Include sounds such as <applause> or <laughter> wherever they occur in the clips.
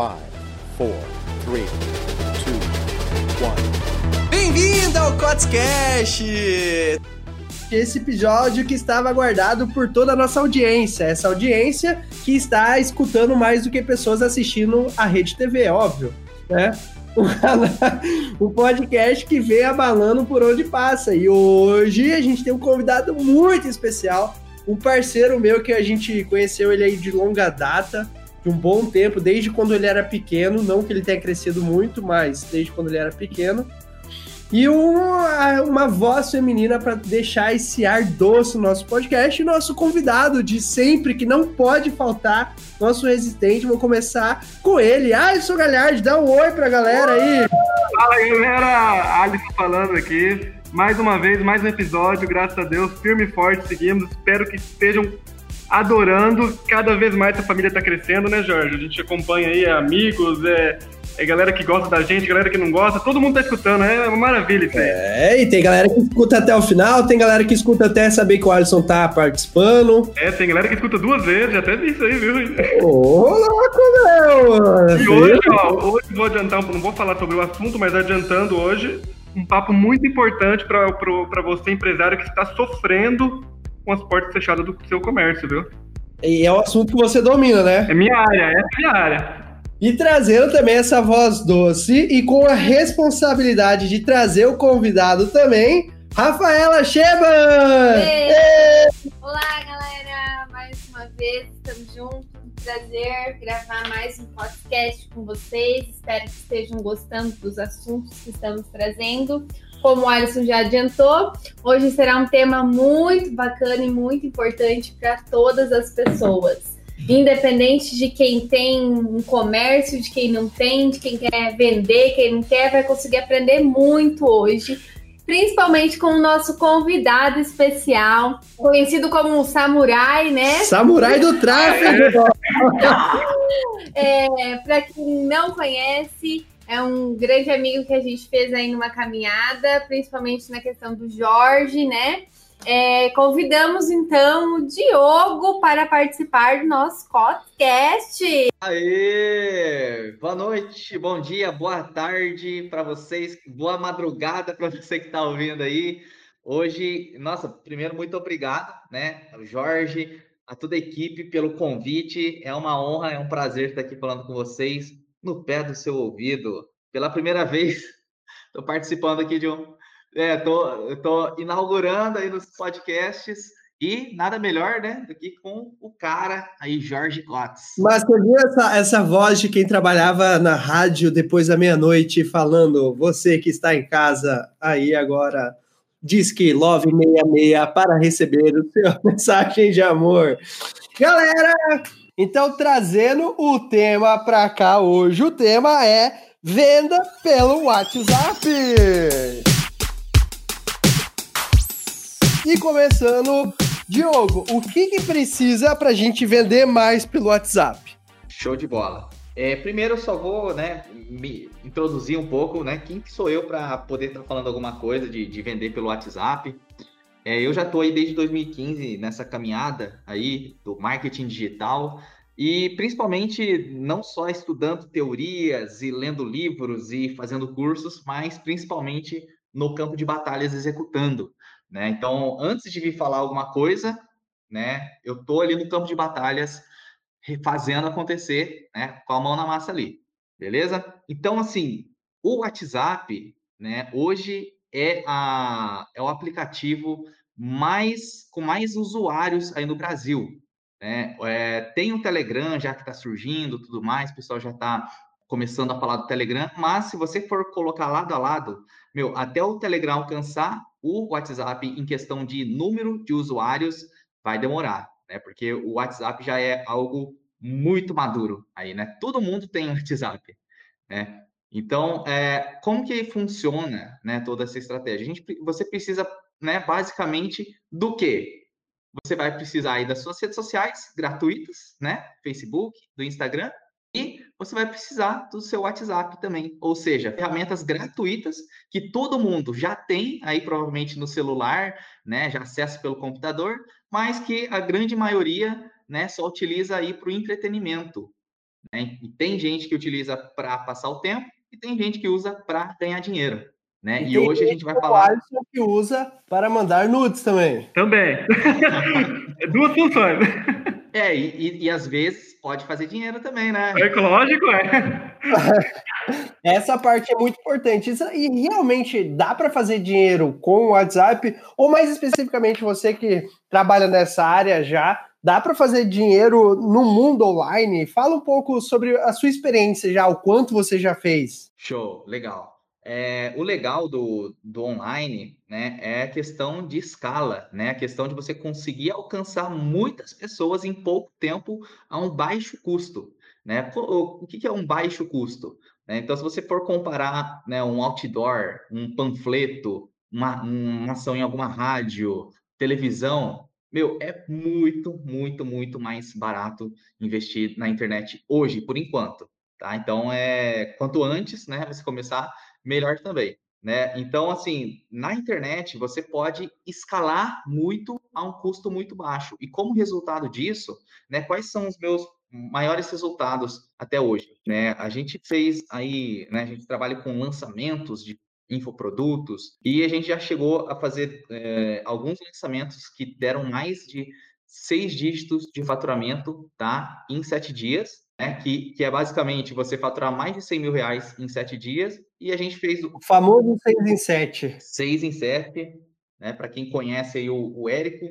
Five, four, three, two, one. Bem-vindo ao Cotscast! Esse episódio que estava aguardado por toda a nossa audiência. Essa audiência que está escutando mais do que pessoas assistindo a Rede TV, óbvio, né? o podcast que vem abalando por onde passa. E hoje a gente tem um convidado muito especial, um parceiro meu que a gente conheceu ele aí de longa data, de um bom tempo, desde quando ele era pequeno, não que ele tenha crescido muito, mas desde quando ele era pequeno. E uma, uma voz feminina para deixar esse ar doce no nosso podcast. E nosso convidado de sempre, que não pode faltar, nosso resistente. Vou começar com ele. Alisson Galhardi, dá um oi pra galera aí. Fala aí, galera. Alisson falando aqui. Mais uma vez, mais um episódio, graças a Deus, firme e forte, seguimos. Espero que estejam adorando. Cada vez mais a família está crescendo, né, Jorge? A gente acompanha aí amigos, é, é galera que gosta da gente, galera que não gosta, todo mundo tá escutando, é uma maravilha isso aí. É, e tem galera que escuta até o final, tem galera que escuta até saber que o Alisson tá participando. É, tem galera que escuta duas vezes, até vi isso aí, viu? Ô, louco, meu! E hoje, ó, hoje vou adiantar, não vou falar sobre o assunto, mas adiantando hoje, um papo muito importante para você, empresário, que está sofrendo com as portas fechadas do seu comércio, viu? E é o assunto que você domina, né? É minha área, é minha área. E trazendo também essa voz doce e com a responsabilidade de trazer o convidado também, Rafaela Sheba! Olá, galera! Mais uma vez, estamos juntos. prazer gravar mais um podcast com vocês. Espero que estejam gostando dos assuntos que estamos trazendo. Como o Alisson já adiantou, hoje será um tema muito bacana e muito importante para todas as pessoas. Independente de quem tem um comércio, de quem não tem, de quem quer vender, quem não quer, vai conseguir aprender muito hoje principalmente com o nosso convidado especial, conhecido como um samurai, né? Samurai do tráfego! é, Para quem não conhece, é um grande amigo que a gente fez aí numa caminhada, principalmente na questão do Jorge, né? É, convidamos então o Diogo para participar do nosso podcast. Aê! Boa noite, bom dia, boa tarde para vocês, boa madrugada para <laughs> você que está ouvindo aí. Hoje, nossa, primeiro, muito obrigado, né, Jorge, a toda a equipe pelo convite. É uma honra, é um prazer estar aqui falando com vocês no pé do seu ouvido. Pela primeira vez, <laughs> estou participando aqui de um. É, tô, tô inaugurando aí nos podcasts e nada melhor, né, do que com o cara aí, Jorge Klotz. Mas você viu essa, essa voz de quem trabalhava na rádio depois da meia-noite falando, você que está em casa aí agora, diz que Love 66 para receber o seu <laughs> mensagem de amor. Galera, então, trazendo o tema para cá hoje, o tema é venda pelo WhatsApp. E começando, Diogo, o que, que precisa para a gente vender mais pelo WhatsApp? Show de bola. É, primeiro, eu só vou né, me introduzir um pouco, né? Quem que sou eu para poder estar tá falando alguma coisa de, de vender pelo WhatsApp? É, eu já estou aí desde 2015 nessa caminhada aí do marketing digital e principalmente não só estudando teorias e lendo livros e fazendo cursos, mas principalmente no campo de batalhas executando. Né? Então, antes de vir falar alguma coisa, né, eu estou ali no campo de batalhas fazendo acontecer, né, com a mão na massa ali, beleza? Então, assim, o WhatsApp, né, hoje é, a, é o aplicativo mais com mais usuários aí no Brasil. Né? É, tem o Telegram já que está surgindo, tudo mais, o pessoal já está começando a falar do Telegram, mas se você for colocar lado a lado, meu, até o Telegram alcançar o WhatsApp em questão de número de usuários, vai demorar, né? Porque o WhatsApp já é algo muito maduro aí, né? Todo mundo tem <laughs> WhatsApp, né? Então, é, como que funciona, né, toda essa estratégia? Gente, você precisa, né, basicamente do quê? Você vai precisar aí das suas redes sociais gratuitas, né? Facebook, do Instagram, e você vai precisar do seu WhatsApp também, ou seja, ferramentas gratuitas que todo mundo já tem aí provavelmente no celular, né, já acessa pelo computador, mas que a grande maioria, né, só utiliza aí para o entretenimento, Né? E tem gente que utiliza para passar o tempo e tem gente que usa para ganhar dinheiro. Né? E, e hoje a gente vai falar. O Alisson que usa para mandar nudes também. Também. <laughs> Duas funções. É, e, e, e, às vezes pode fazer dinheiro também, né? É lógico, é. <laughs> Essa parte é muito importante. Isso, e realmente dá para fazer dinheiro com o WhatsApp, ou mais especificamente você que trabalha nessa área já, dá para fazer dinheiro no mundo online? Fala um pouco sobre a sua experiência já, o quanto você já fez. Show, legal. É, o legal do, do online né, é a questão de escala, né, a questão de você conseguir alcançar muitas pessoas em pouco tempo a um baixo custo. Né? O, que, é um baixo custo? Né? Então, se você for comparar né, um outdoor, um panfleto, uma, uma ação em alguma rádio, televisão, meu, é muito, muito, muito mais barato investir na internet hoje, por enquanto. Tá? Então, é quanto antes né, você começar melhor também. Né? Então, assim, na internet você pode escalar muito a um custo muito baixo. E como resultado disso, né, quais são os meus maiores resultados até hoje? Né? A gente fez aí, né, a gente trabalha com lançamentos de infoprodutos e a gente já chegou a fazer é, alguns lançamentos que deram mais de seis dígitos de faturamento tá, em sete dias né? Que, que é basicamente você faturar mais de 100 mil reais em sete dias, e a gente fez o famoso 6 em 7. 6 em 7, né? Para quem conhece aí o, o Érico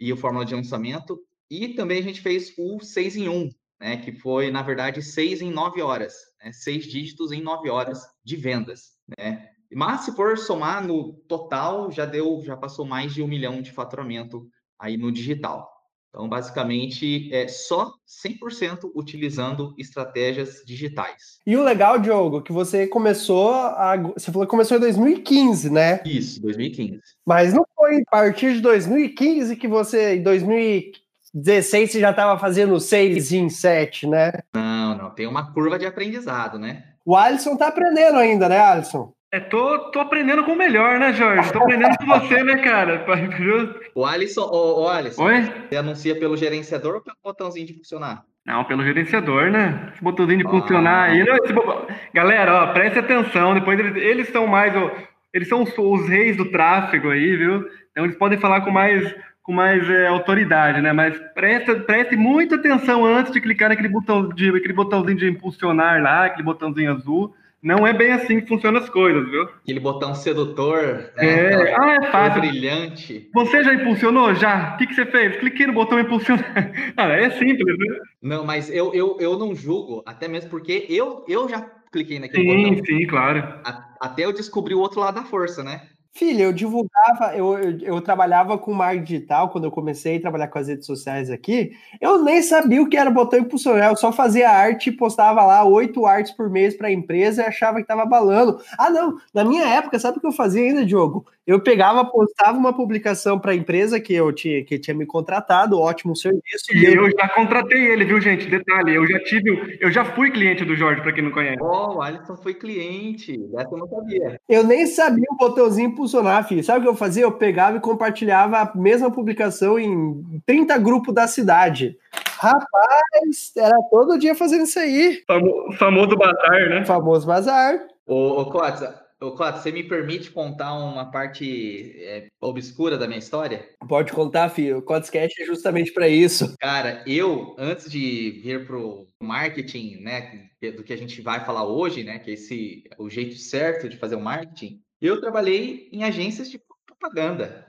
e o Fórmula de Lançamento, e também a gente fez o 6 em 1, né? Que foi, na verdade, 6 em 9 horas, né? Seis dígitos em 9 horas de vendas, né? Mas se for somar no total, já deu, já passou mais de um milhão de faturamento aí no digital. Então, basicamente, é só 100% utilizando estratégias digitais. E o legal, Diogo, que você começou a, você falou que começou em 2015, né? Isso, 2015. Mas não foi a partir de 2015 que você, em 2016, você já estava fazendo 6 em 7, né? Não, não, tem uma curva de aprendizado, né? O Alisson tá aprendendo ainda, né, Alisson? É, tô, tô aprendendo com o melhor, né, Jorge? Tô aprendendo com você, né, cara? <laughs> O Alisson, ô, ô Alisson, Oi? você anuncia pelo gerenciador ou pelo botãozinho de funcionar? Não, pelo gerenciador, né? Esse botãozinho de ah. funcionar aí. Não. Galera, ó, preste atenção. Depois eles, eles são mais. Ó, eles são os, os, reis do tráfego aí, viu? Então eles podem falar com mais, com mais é, autoridade, né? Mas preste, preste muita atenção antes de clicar naquele botão de, aquele botãozinho de impulsionar lá, aquele botãozinho azul não é bem assim que funcionam as coisas, viu? Aquele botão sedutor, né? É, ah, é fácil. brilhante. Você já impulsionou? Já? O que, que você fez? Cliquei no botão impulsionar. <laughs> ah, é simples, né? Não, mas eu, eu, eu não julgo, até mesmo porque eu, eu já cliquei naquele sim, botão. Sim, sim, claro. A, até eu descobri o outro lado da força, né? Filha, eu divulgava, eu, eu, eu, trabalhava com marketing digital quando eu comecei a trabalhar com as redes sociais aqui. Eu nem sabia o que era botão impulsionar, eu só fazia arte, postava lá oito artes por mês para a empresa e achava que estava balando. Ah, não, na minha época, sabe o que eu fazia ainda, Diogo? Eu pegava, postava uma publicação para a empresa que eu tinha, que tinha me contratado, ótimo serviço. E eu já contratei ele, viu, gente? Detalhe, eu já tive, eu já fui cliente do Jorge, para quem não conhece. Oh, o Alisson foi cliente, essa eu não sabia. Eu nem sabia o botãozinho impulsionar, filho. Sabe o que eu fazia? Eu pegava e compartilhava a mesma publicação em 30 grupos da cidade. Rapaz, era todo dia fazendo isso aí. Famo, famoso bazar, né? Famoso bazar. Ô, ô Cotza, Ô, Cláudio, você me permite contar uma parte é, obscura da minha história? Pode contar, filho. O Codescast é justamente para isso. Cara, eu, antes de vir pro marketing, né, do que a gente vai falar hoje, né, que é esse o jeito certo de fazer o marketing, eu trabalhei em agências de propaganda.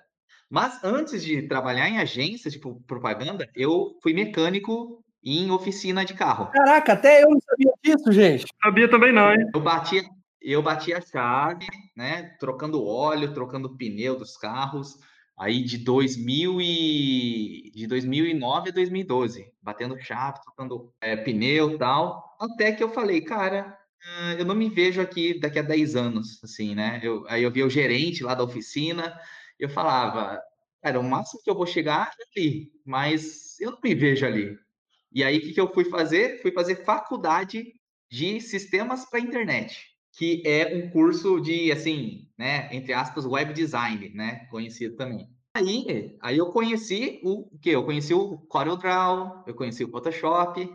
Mas antes de trabalhar em agências de propaganda, eu fui mecânico em oficina de carro. Caraca, até eu não sabia disso, gente. Sabia também não, hein? Eu batia, eu bati a chave, né, trocando óleo, trocando pneu dos carros, aí de 2000 e de 2009 a 2012, batendo chave, trocando é, pneu tal, até que eu falei, cara, eu não me vejo aqui daqui a 10 anos, assim, né? Eu, aí eu vi o gerente lá da oficina, eu falava, cara, o máximo que eu vou chegar é ali, mas eu não me vejo ali. E aí, o que, que eu fui fazer? Fui fazer faculdade de sistemas para internet que é um curso de, assim, né, entre aspas, web design, né, conhecido também. Aí, aí eu conheci o, que? Eu conheci o CorelDRAW, eu conheci o Photoshop,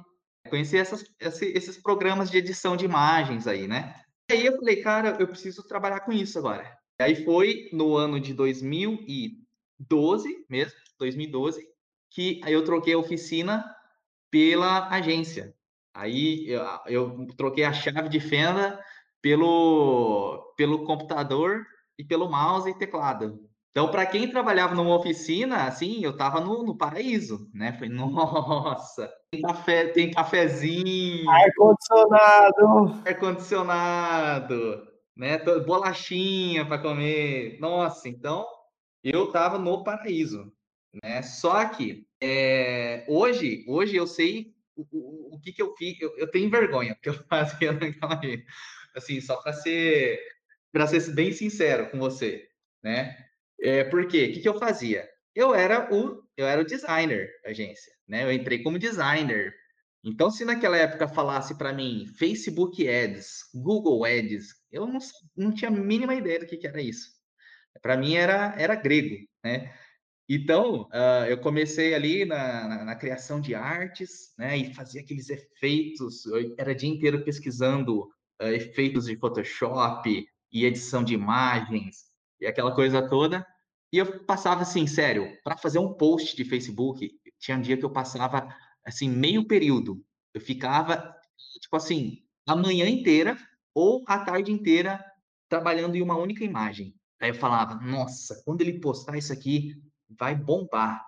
Conheci essas, esses programas de edição de imagens aí, né? Aí eu falei, cara, eu preciso trabalhar com isso agora. Aí foi no ano de 2012 mesmo, 2012, que aí eu troquei a oficina pela agência. Aí eu, eu troquei a chave de fenda pelo, pelo computador e pelo mouse e teclado. Então, para quem trabalhava numa oficina, assim, eu tava no, no paraíso, né? Falei, <laughs> nossa, tem café, tem cafezinho, ar-condicionado, ar-condicionado, né? Bolachinha para comer. Nossa, então eu tava no paraíso, né? Só que é, hoje, hoje eu sei o, o, o que que eu fiz. Eu, eu tenho vergonha porque eu <laughs> fazia naquela assim, só para ser para ser bem sincero com você, né? É, por quê? O que, que eu fazia? Eu era o eu era o designer da agência, né? Eu entrei como designer. Então, se naquela época falasse para mim Facebook Ads, Google Ads, eu não, não tinha a mínima ideia do que, que era isso. Para mim era era grego, né? Então, uh, eu comecei ali na, na, na, criação de artes, né? E fazia aqueles efeitos. Eu era o dia inteiro pesquisando efeitos de Photoshop e edição de imagens e aquela coisa toda. E eu passava assim, sério, para fazer um post de Facebook, tinha um dia que eu passava assim meio período. Eu ficava tipo assim, a manhã inteira ou a tarde inteira trabalhando em uma única imagem. Aí eu falava, nossa, quando ele postar isso aqui, vai bombar.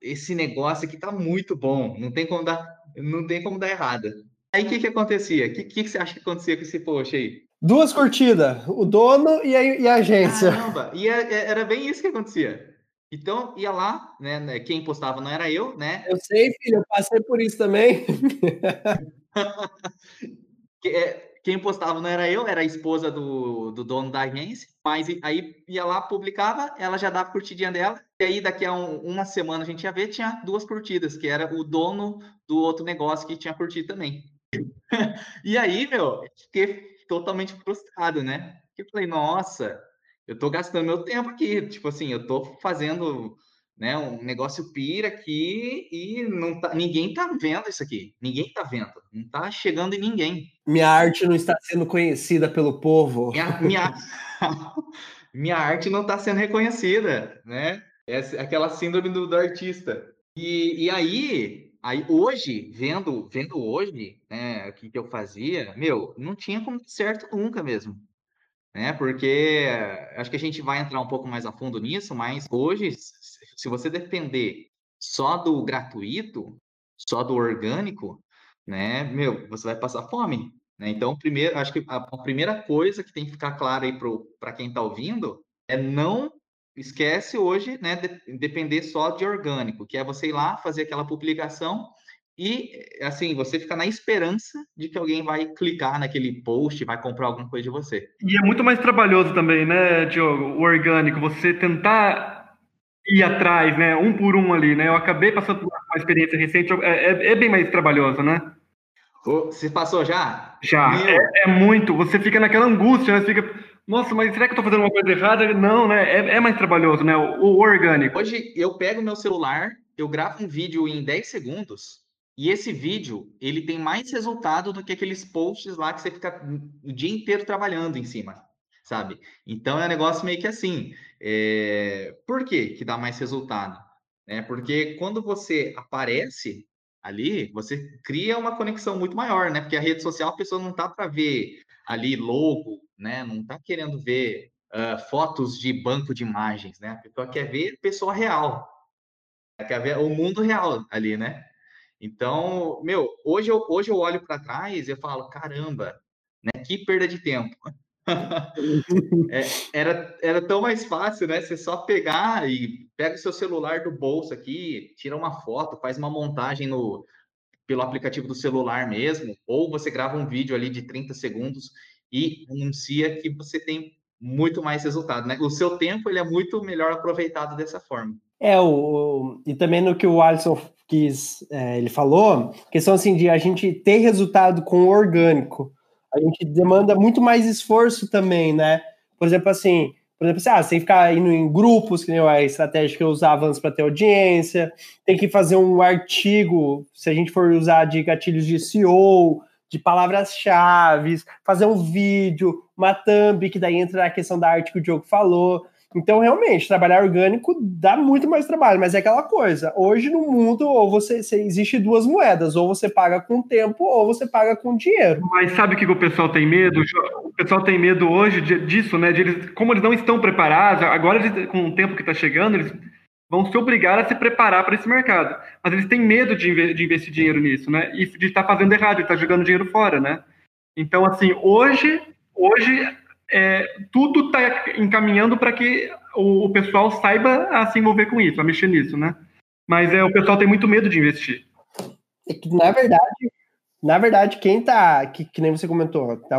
Esse negócio aqui tá muito bom, não tem como dar, não tem como dar errado. Aí o que que acontecia? O que, que, que você acha que acontecia com esse post aí? Duas curtidas, o dono e a, e a agência. Caramba, e é, é, era bem isso que acontecia. Então, ia lá, né, né? Quem postava não era eu, né? Eu sei, filho, eu passei por isso também. <laughs> É, quem postava não era eu, era a esposa do, do dono da agência. Mas aí ia lá, publicava, ela já dava a curtidinha dela. E aí, daqui a um, uma semana, a gente ia ver, tinha duas curtidas, que era o dono do outro negócio que tinha curtido também. <laughs> e aí, meu, fiquei totalmente frustrado, né? Eu falei, nossa, eu tô gastando meu tempo aqui, tipo assim, eu tô fazendo né, um negócio pira aqui e não tá, ninguém tá vendo isso aqui. Ninguém tá vendo. Não tá chegando em ninguém. Minha arte não está sendo conhecida pelo povo. Minha, minha, <laughs> minha arte não está sendo reconhecida, né? É aquela síndrome do, do artista. E, e aí, Aí hoje, vendo, vendo hoje, né, o que, que eu fazia, meu, não tinha como certo nunca mesmo, né? Porque acho que a gente vai entrar um pouco mais a fundo nisso, mas hoje, se você depender só do gratuito, só do orgânico, né, meu, você vai passar fome, né? Então, primeiro, acho que a, a primeira coisa que tem que ficar clara aí para quem está ouvindo é não esquece hoje, né, de, depender só de orgânico, que é você ir lá fazer aquela publicação e, assim, você fica na esperança de que alguém vai clicar naquele post, vai comprar alguma coisa de você. E é muito mais trabalhoso também, né, Diogo, o orgânico, você tentar ir atrás, né, um por um ali, né? Eu acabei passando por uma experiência recente, é, é, é bem mais trabalhoso, né? Você passou já? Já. É, é, muito. Você fica naquela angústia, né? Você fica nossa, mas será que eu tô fazendo uma coisa errada? Não, né? É, é mais trabalhoso, né? O, o, orgânico. Hoje eu pego meu celular, eu gravo um vídeo em 10 segundos, e esse vídeo, ele tem mais resultado do que aqueles posts lá que você fica o dia inteiro trabalhando em cima, sabe? Então é um negócio meio que assim. É... Por que que dá mais resultado? É porque quando você aparece ali, você cria uma conexão muito maior, né? Porque a rede social a pessoa não tá para ver ali logo, né? Não está querendo ver uh, fotos de banco de imagens, né? A pessoa quer ver pessoa real, quer ver o mundo real ali, né? Então, meu, hoje eu, hoje eu olho para trás e eu falo, caramba, né? Que perda de tempo. <laughs> é, era, era tão mais fácil, né? Você só pegar e pega o seu celular do bolso aqui, tira uma foto, faz uma montagem no, pelo aplicativo do celular mesmo, ou você grava um vídeo ali de 30 segundos e anuncia que você tem muito mais resultado, né? O seu tempo ele é muito melhor aproveitado dessa forma. É, o, e também no que o Alisson quis, é, ele falou, questão assim de a gente ter resultado com o orgânico, a gente demanda muito mais esforço também, né? Por exemplo, assim, Por exemplo, assim, ah, você tem que ficar indo em grupos, que nem a estratégia que eu usava antes para ter audiência, tem que fazer um artigo, se a gente for usar de gatilhos de SEO, de palavras-chave, fazer um vídeo, uma thumb, que daí entra a questão da arte que o Diogo falou. Então, realmente, trabalhar orgânico dá muito mais trabalho, mas é aquela coisa. Hoje no mundo, ou você, você existe duas moedas, ou você paga com tempo, ou você paga com dinheiro. Mas sabe o que o pessoal tem medo? O pessoal tem medo hoje disso, né? De eles, como eles não estão preparados, agora com o tempo que está chegando, eles vão se obrigar a se preparar para esse mercado. Mas eles têm medo de, investir dinheiro nisso, né? E de estar tá fazendo errado, de estar tá jogando dinheiro fora, né? Então, assim, hoje, hoje é, tudo está encaminhando para que o, o, pessoal saiba a se envolver com isso, a mexer nisso, né? Mas é, o pessoal tem muito medo de investir. É que, na verdade, na verdade, quem tá, que, que nem você comentou, tá,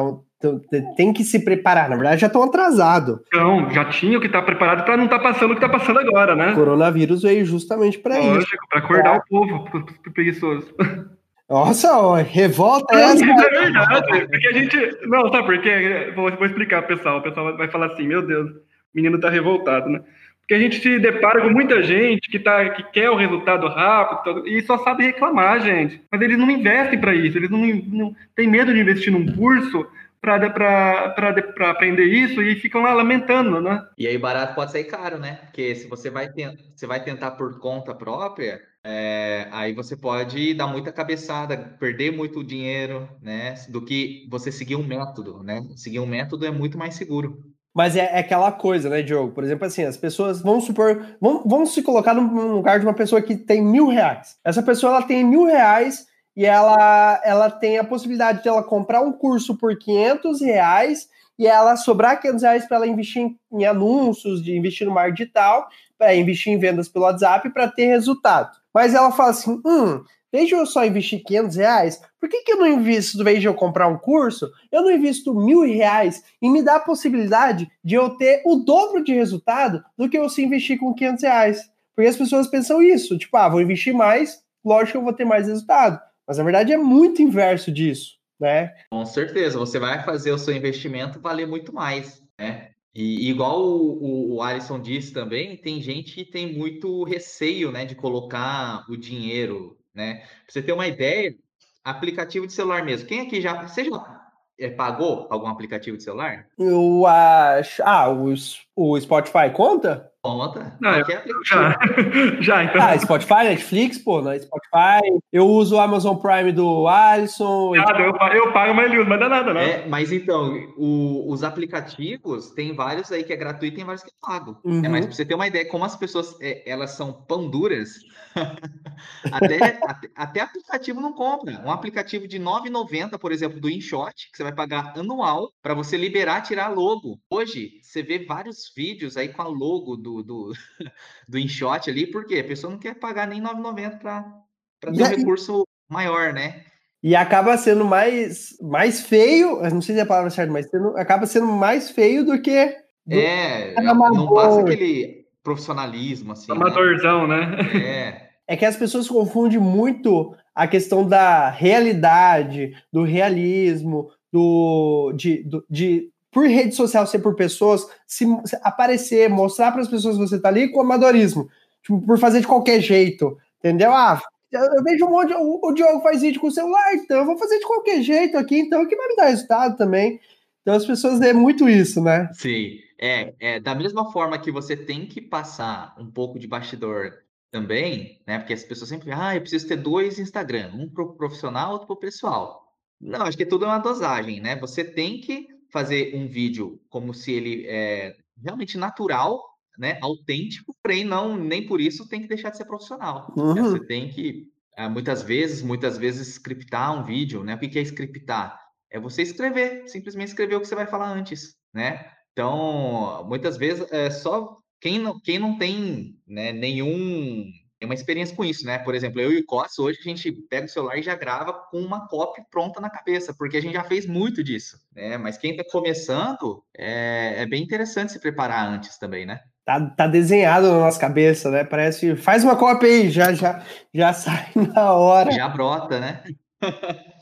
tem que se preparar. Na verdade, já estão atrasados. Não, já tinham que estar tá preparado para não estar tá passando o que está passando agora, né? O coronavírus veio justamente para isso. Lógico, para acordar o povo, pro preguiçoso. <laughs> Nossa, ó, revolta é essa. É verdade, porque a gente. Não, sabe por quê? Vou, vou explicar, pessoal. O pessoal vai falar assim: meu Deus, o menino tá revoltado, né? Porque a gente se depara com muita gente que, tá, que quer o resultado rápido e só sabe reclamar, gente. Mas eles não investem para isso, eles não, não têm medo de investir num curso para aprender isso e ficam lá lamentando, né? E aí barato pode sair caro, né? Porque se você vai, você vai tentar por conta própria, é, aí você pode dar muita cabeçada, perder muito dinheiro, né? Do que você seguir um método, né? Seguir um método é muito mais seguro. Mas é, é aquela coisa, né, Diogo? Por exemplo, assim, as pessoas, vamos supor, vamos, vamos se colocar no lugar de uma pessoa que tem mil reais. Essa pessoa, ela tem mil reais e ela, ela tem a possibilidade de ela comprar um curso por 500 reais e ela sobrar 500 reais para ela investir em, em, anúncios, de investir no marketing digital, para investir em vendas pelo WhatsApp para ter resultado. Mas ela fala assim, hum, desde eu só investir 500 reais, por que, que eu não invisto, de eu comprar um curso, eu não invisto mil reais e me dá a possibilidade de eu ter o dobro de resultado do que eu se investir com 500 reais? Porque as pessoas pensam isso, tipo, ah, vou investir mais, lógico que eu vou ter mais resultado. Mas na verdade é muito inverso disso, né? Com certeza, você vai fazer o seu investimento valer muito mais, né? E igual o, o, Alisson disse também, tem gente que tem muito receio, né, de colocar o dinheiro, né? Pra você ter uma ideia, aplicativo de celular mesmo. Quem aqui já, você já é, pagou algum aplicativo de celular? Eu acho. Ah, o, o Spotify conta? Conta. Não, eu, já, <laughs> já, então. Ah, Spotify, Netflix, pô, né? Spotify. Eu uso o Amazon Prime do Alisson. Nada, eu, eu pago, mas ele não dá nada, não. É, mas então, o, os aplicativos, tem vários aí que é gratuito e tem vários que é pago. Uhum. É, mas pra você ter uma ideia, como as pessoas, é, elas são pão duras, <laughs> até, até, até, aplicativo não compra. Um aplicativo de R$ 9,90, por exemplo, do InShot, que você vai pagar anual para você liberar, tirar logo. Hoje, você vê vários vídeos aí com a logo do do, <laughs> do, InShot ali, porque a pessoa não quer pagar nem 9,90 para ter um recurso maior, né? E acaba sendo mais, mais feio, não sei se é a palavra certa, mas sendo, acaba sendo mais feio do que. Do é, não passa aquele profissionalismo, assim. Né? Amadorzão, né? né? É. É que as pessoas confundem muito a questão da realidade, do realismo, do, de, do, de por rede social ser por pessoas, se, se aparecer, mostrar para as pessoas que você tá ali com amadorismo, tipo, por fazer de qualquer jeito, entendeu? Ah, eu vejo um monte, o, o Diogo faz vídeo com o celular, então eu vou fazer de qualquer jeito aqui, então que vai me dar resultado também. Então as pessoas veem muito isso, né? Sim, é, é da mesma forma que você tem que passar um pouco de bastidor também, né? Porque as pessoas sempre, ah, eu preciso ter dois Instagram, um pro profissional, outro pro pessoal. Não, acho que tudo é uma dosagem, né? Você tem que fazer um vídeo como se ele é realmente natural, né, autêntico, porém não nem por isso tem que deixar de ser profissional. Uhum. Você tem que eh, muitas vezes, muitas vezes scriptar um vídeo, né? O que é scriptar? É você escrever, simplesmente escrever o que você vai falar antes, né? Então, muitas vezes é só quem não, quem não tem né, nenhum uma experiência com isso, né? Por exemplo, eu e o Costa, hoje a gente pega o celular e já grava com uma copy pronta na cabeça, porque a gente já fez muito disso, né? Mas quem está começando, é, é, bem interessante se preparar antes também, né? Tá, tá desenhado na nossa cabeça, né? Parece, faz uma cópia aí, já, já, já <laughs> sai na hora. Já brota, né?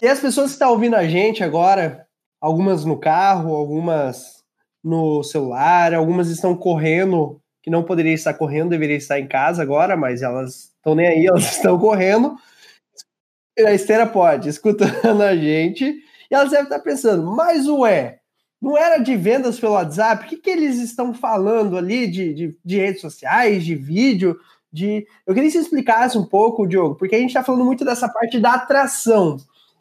e as pessoas que estão ouvindo a gente agora, algumas no carro, algumas no celular, algumas estão correndo, que não poderia estar correndo, deveria estar em casa agora, mas elas estão nem aí, <laughs> elas estão correndo. A esteira pode, escutando a gente, e elas devem estar pensando, mas ué, não era de vendas pelo WhatsApp? O que, que eles estão falando ali de, de, de redes sociais, de vídeo? de. Eu queria que você explicasse um pouco, Diogo, porque a gente está falando muito dessa parte da atração.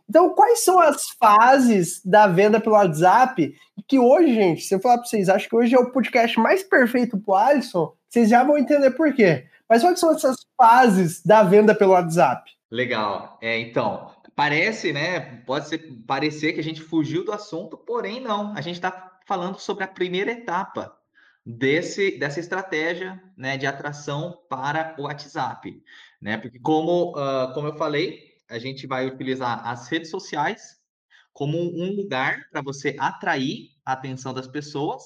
Então, quais são as fases da venda pelo WhatsApp? Que hoje, gente, se eu falar para vocês, acho que hoje é o podcast mais perfeito para o Alisson, vocês já vão entender por quê. Mas quais são essas fases da venda pelo WhatsApp? Legal. É, então, parece, né? Pode ser, parecer que a gente fugiu do assunto, porém não. A gente está falando sobre a primeira etapa desse, dessa estratégia né, de atração para o WhatsApp. Né? Porque, como, uh, como eu falei, a gente vai utilizar as redes sociais como um lugar para você atrair a atenção das pessoas,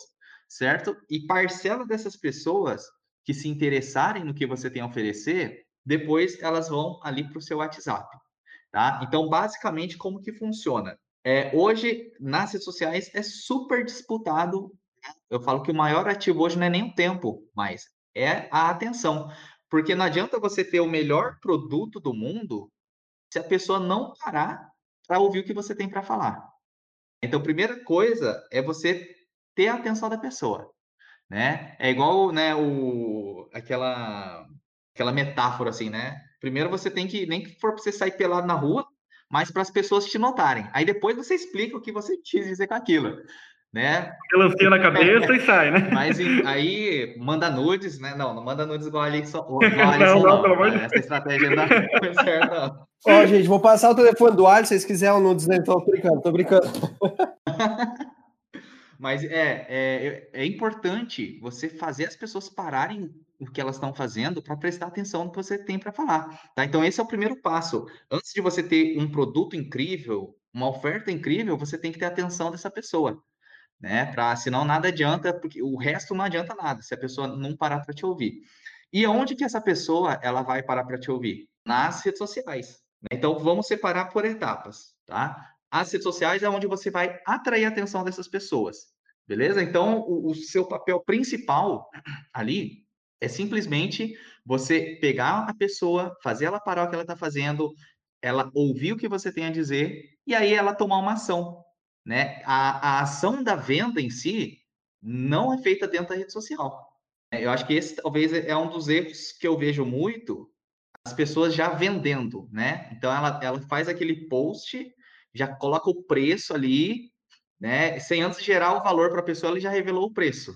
certo? E parcela dessas pessoas que se interessarem no que você tem a oferecer, depois elas vão ali para o seu WhatsApp. Tá? Então, basicamente, como que funciona? É, hoje, nas redes sociais, é super disputado eu falo que o maior ativo hoje não é nem o tempo, mas é a atenção. Porque não adianta você ter o melhor produto do mundo se a pessoa não parar para ouvir o que você tem para falar. Então, primeira coisa é você ter a atenção da pessoa, né? É igual, né, o aquela aquela metáfora assim, né? Primeiro você tem que nem que for para você sair pelado na rua, mas para as pessoas te notarem. Aí depois você explica o que você quis dizer com aquilo né? Melancia na cabeça e sai, né? Mas aí manda nudes, né? Não, não manda nudes igual a Alisson. Igual a <laughs> Alisson não, não, pelo amor de Essa estratégia não foi certa. Ó, gente, vou passar o telefone do Alisson, se vocês quiserem um nudes, né? Tô brincando, tô brincando. <laughs> Mas é, é, é importante você fazer as pessoas pararem o que elas estão fazendo para prestar atenção no que você tem para falar. Tá? Então, esse é o primeiro passo. Antes de você ter um produto incrível, uma oferta incrível, você tem que ter atenção dessa pessoa né? Para senão nada adianta, porque o resto não adianta nada se a pessoa não parar para te ouvir. E onde que essa pessoa ela vai parar para te ouvir? Nas redes sociais. Né? Então vamos separar por etapas, tá? As redes sociais é onde você vai atrair a atenção dessas pessoas, beleza? Então o, o seu papel principal ali é simplesmente você pegar a pessoa, fazer ela parar o que ela está fazendo, ela ouvir o que você tem a dizer e aí ela tomar uma ação, né? A, a ação da venda em si não é feita dentro da rede social. Eu acho que esse talvez é um dos erros que eu vejo muito, as pessoas já vendendo, né? Então ela, ela faz aquele post, já coloca o preço ali, né? Sem antes gerar o valor para a pessoa, ele já revelou o preço,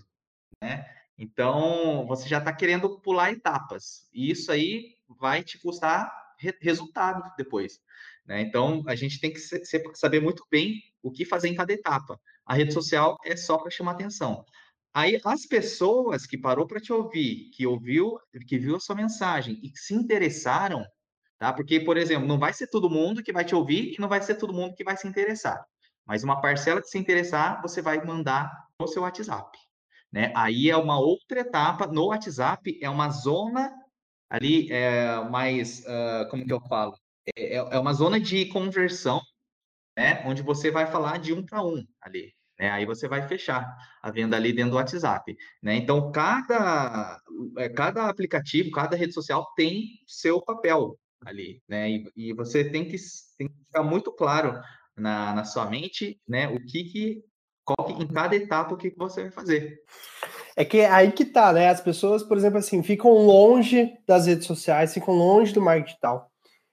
né? Então você já está querendo pular etapas. E isso aí vai te custar re resultado depois. Né? Então, a gente tem que saber muito bem o que fazer em cada etapa. A rede social é só para chamar atenção. Aí, as pessoas que parou para te ouvir, que ouviu, que viu a sua mensagem e que se interessaram, tá? Porque, por exemplo, não vai ser todo mundo que vai te ouvir e não vai ser todo mundo que vai se interessar. Mas uma parcela que se interessar, você vai mandar no seu WhatsApp. Né? Aí é uma outra etapa. No WhatsApp é uma zona ali é, mais, uh, como que eu falo? É, é, é uma zona de conversão, né? Onde você vai falar de um para um ali. Né? Aí você vai fechar a venda ali dentro do WhatsApp. Né? Então, cada, é, cada aplicativo, cada rede social tem seu papel ali. Né? E, e você tem que, tem que ficar muito claro na, na sua mente né? o que, que qual em cada etapa o que, você vai fazer. É que é aí que tá, né? As pessoas, por exemplo, assim, ficam longe das redes sociais, ficam longe do marketing digital.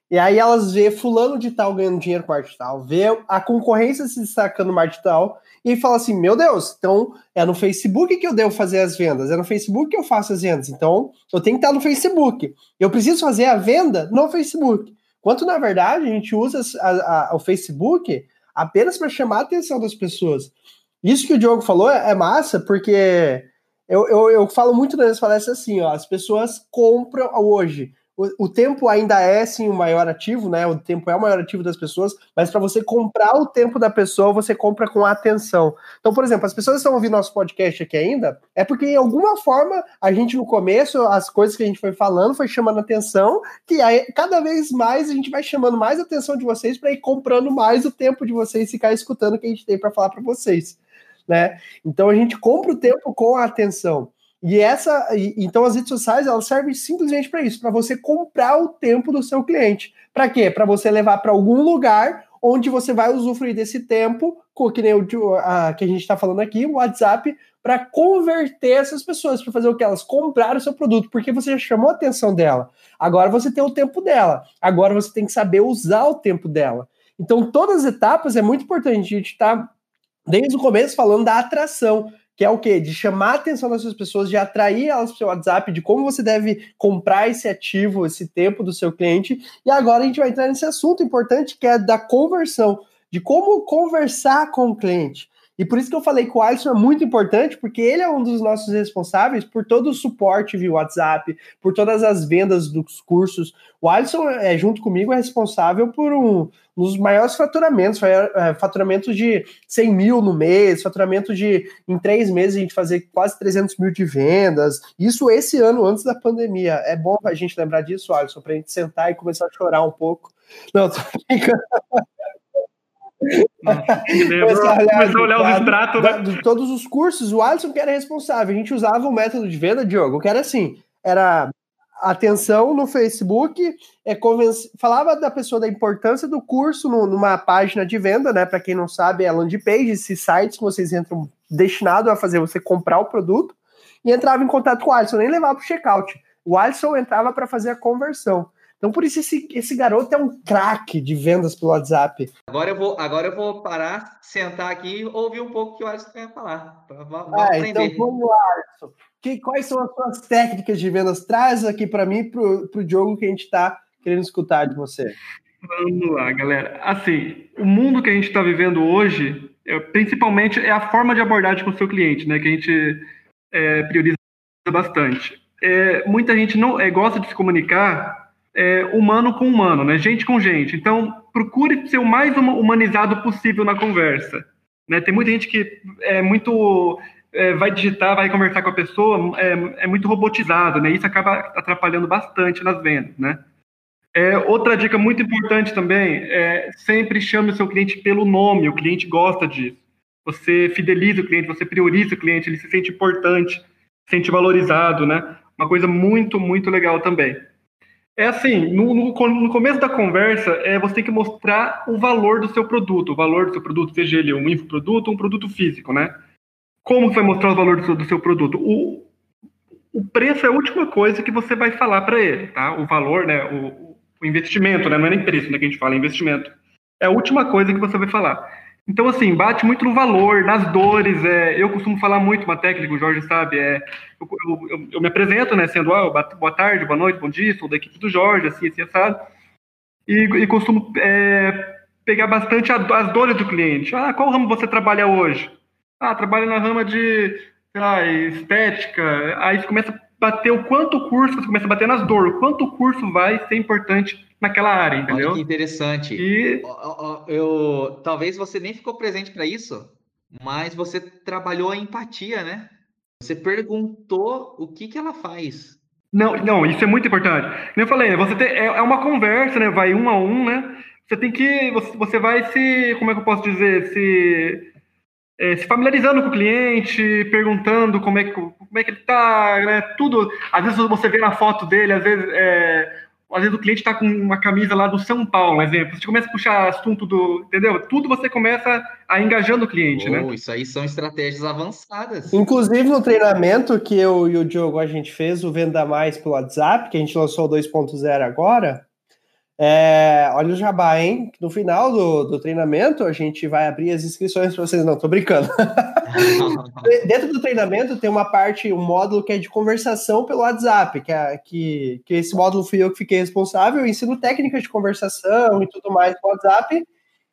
E aí elas vê fulano de tal ganhando dinheiro com arte tal, vê a concorrência se destacando no arte tal, e fala assim, meu Deus, então é no Facebook que eu devo fazer as vendas, é no Facebook que eu faço as vendas, então eu tenho que estar no Facebook. Eu preciso fazer a venda no Facebook. Quanto, na verdade, a gente usa a, a, o Facebook apenas para chamar a atenção das pessoas. Isso que o Diogo falou é, é massa, porque eu, eu, eu falo muito nas palestras assim, ó, as pessoas compram hoje o, tempo ainda é sim o maior ativo, né? O tempo é o maior ativo das pessoas, mas para você comprar o tempo da pessoa, você compra com atenção. Então, por exemplo, as pessoas estão ouvindo nosso podcast aqui ainda, é porque em alguma forma a gente no começo, as coisas que a gente foi falando foi chamando atenção, que aí cada vez mais a gente vai chamando mais atenção de vocês para ir comprando mais o tempo de vocês ficar escutando o que a gente tem para falar para vocês. Né? Então a gente compra o tempo com a atenção. E essa, então as redes sociais elas servem simplesmente para isso, para você comprar o tempo do seu cliente. Para quê? Para você levar para algum lugar onde você vai usufruir desse tempo, que nem o a, que a gente está falando aqui, o WhatsApp, para converter essas pessoas, para fazer o que elas comprar o seu produto, porque você já chamou a atenção dela. Agora você tem o tempo dela. Agora você tem que saber usar o tempo dela. Então, todas as etapas é muito importante. A gente está desde o começo falando da atração que é o quê? De chamar a atenção dessas pessoas, de atrair elas para o seu WhatsApp, de como você deve comprar esse ativo, esse tempo do seu cliente. E agora a gente vai entrar nesse assunto importante que é da conversão, de como conversar com o cliente. E por isso que eu falei que o Alisson é muito importante, porque ele é um dos nossos responsáveis por todo o suporte via WhatsApp, por todas as vendas dos cursos. O Alisson, é, junto comigo, é responsável por um, um dos maiores faturamentos, é, faturamento de 100 mil no mês, faturamento de, em três meses, a gente fazer quase 300 mil de vendas. Isso esse ano, antes da pandemia. É bom a gente lembrar disso, Alisson, para a gente sentar e começar a chorar um pouco. Não, tô brincando. Começar a olhar, os extratos, né? De todos os cursos, o Alisson que era responsável. A gente usava o método de venda, Diogo, que era assim: era atenção no Facebook, é, convenci... falava da pessoa da importância do curso no, numa página de venda, né? Para quem não sabe, é landing page, esses sites que vocês entram destinado a fazer você comprar o produto, e entrava em contato com o Alisson, nem levava para o checkout. O Alisson entrava para fazer a conversão. Então, por isso, esse, esse garoto é um craque de vendas pelo WhatsApp. Agora eu vou, agora eu vou parar, sentar aqui e ouvir um pouco o que o Alisson quer falar. Vamos ah, aprender. Então, vamos lá, Alisson. Que, quais são as suas técnicas de vendas? Traz aqui para mim, para o Diogo, que a gente está querendo escutar de você. Vamos lá, galera. Assim, o mundo que a gente está vivendo hoje, é, principalmente, é a forma de abordagem com o seu cliente, né? Que a gente é, prioriza bastante. É, muita gente não é, gosta de se comunicar é, humano com humano, né? Gente com gente. Então, procure ser o mais humanizado possível na conversa. Né? Tem muita gente que é muito é, vai digitar, vai conversar com a pessoa, é, é, muito robotizado, né? Isso acaba atrapalhando bastante nas vendas, né? É, outra dica muito importante também é sempre chame o seu cliente pelo nome. O cliente gosta disso. Você fideliza o cliente, você prioriza o cliente, ele se sente importante, se sente valorizado, né? Uma coisa muito, muito legal também. É assim, no, no, no, começo da conversa, é, você tem que mostrar o valor do seu produto, o valor do seu produto, seja ele um infoproduto ou um produto físico, né? Como você vai mostrar o valor do seu, do seu produto? O, o preço é a última coisa que você vai falar para ele, tá? O valor, né? O, o, investimento, né? Não é nem preço, né? Que a gente fala, é investimento. É a última coisa que você vai falar. Então, assim, bate muito no valor, nas dores. É, eu costumo falar muito uma técnica, o Jorge sabe, é, eu, eu, eu me apresento, né, sendo, ah, boa tarde, boa noite, bom dia, sou da equipe do Jorge, assim, assim, assado. E, e costumo é, pegar bastante a, as dores do cliente. Ah, qual ramo você trabalha hoje? Ah, trabalho na rama de, sei lá, estética. Aí você começa a bater o quanto o curso, você começa a bater nas dores, o quanto o curso vai ser importante naquela área, entendeu? Olha que interessante. E... Eu, talvez você nem ficou presente para isso, mas você trabalhou a empatia, né? Você perguntou o que, que ela faz. Não, não, isso é muito importante. Como eu falei, você tem, é, é uma conversa, né? Vai um a um, né? Você tem que. Você, você vai se. Como é que eu posso dizer? Se. É, se familiarizando com o cliente, perguntando como é que, como é que ele tá, né? Tudo. Às vezes você vê na foto dele, às vezes é, às vezes o cliente está com uma camisa lá do São Paulo, exemplo. Você começa a puxar assunto do. Entendeu? Tudo você começa a engajando o cliente, oh, né? Isso aí são estratégias avançadas. Inclusive no treinamento que eu e o Diogo a gente fez, o Venda Mais pelo WhatsApp, que a gente lançou o 2.0 agora. É, olha o jabá, hein? No final do, do treinamento, a gente vai abrir as inscrições para vocês. Não, tô brincando. <laughs> Dentro do treinamento tem uma parte, um módulo que é de conversação pelo WhatsApp, que, é, que, que esse módulo fui eu que fiquei responsável. Eu ensino técnicas de conversação e tudo mais pelo WhatsApp.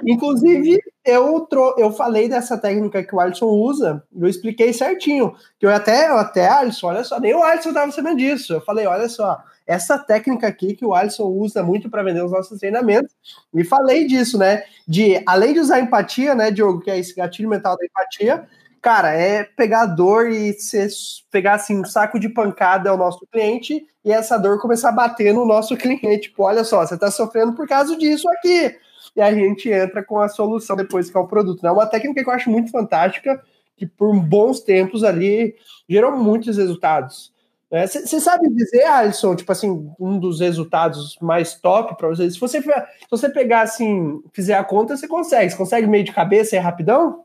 Inclusive, eu, eu falei dessa técnica que o Alisson usa, eu expliquei certinho. Que eu até, eu até, Alisson, olha só, nem o Alisson estava sabendo disso. Eu falei, olha só, essa técnica aqui que o Alisson usa muito para vender os nossos treinamentos. E falei disso, né? De além de usar empatia, né, Diogo, que é esse gatilho mental da empatia, cara, é pegar dor e ser, pegar assim um saco de pancada ao nosso cliente e essa dor começar a bater no nosso <laughs> cliente. Tipo, olha só, você está sofrendo por causa disso aqui. E a gente entra com a solução depois que é o produto. É né? uma técnica que eu acho muito fantástica que por bons tempos ali gerou muitos resultados. Você é, sabe dizer, Alisson, tipo assim, um dos resultados mais top para vocês? Se você, se você pegar assim, fizer a conta, você consegue. Você consegue meio de cabeça e rapidão?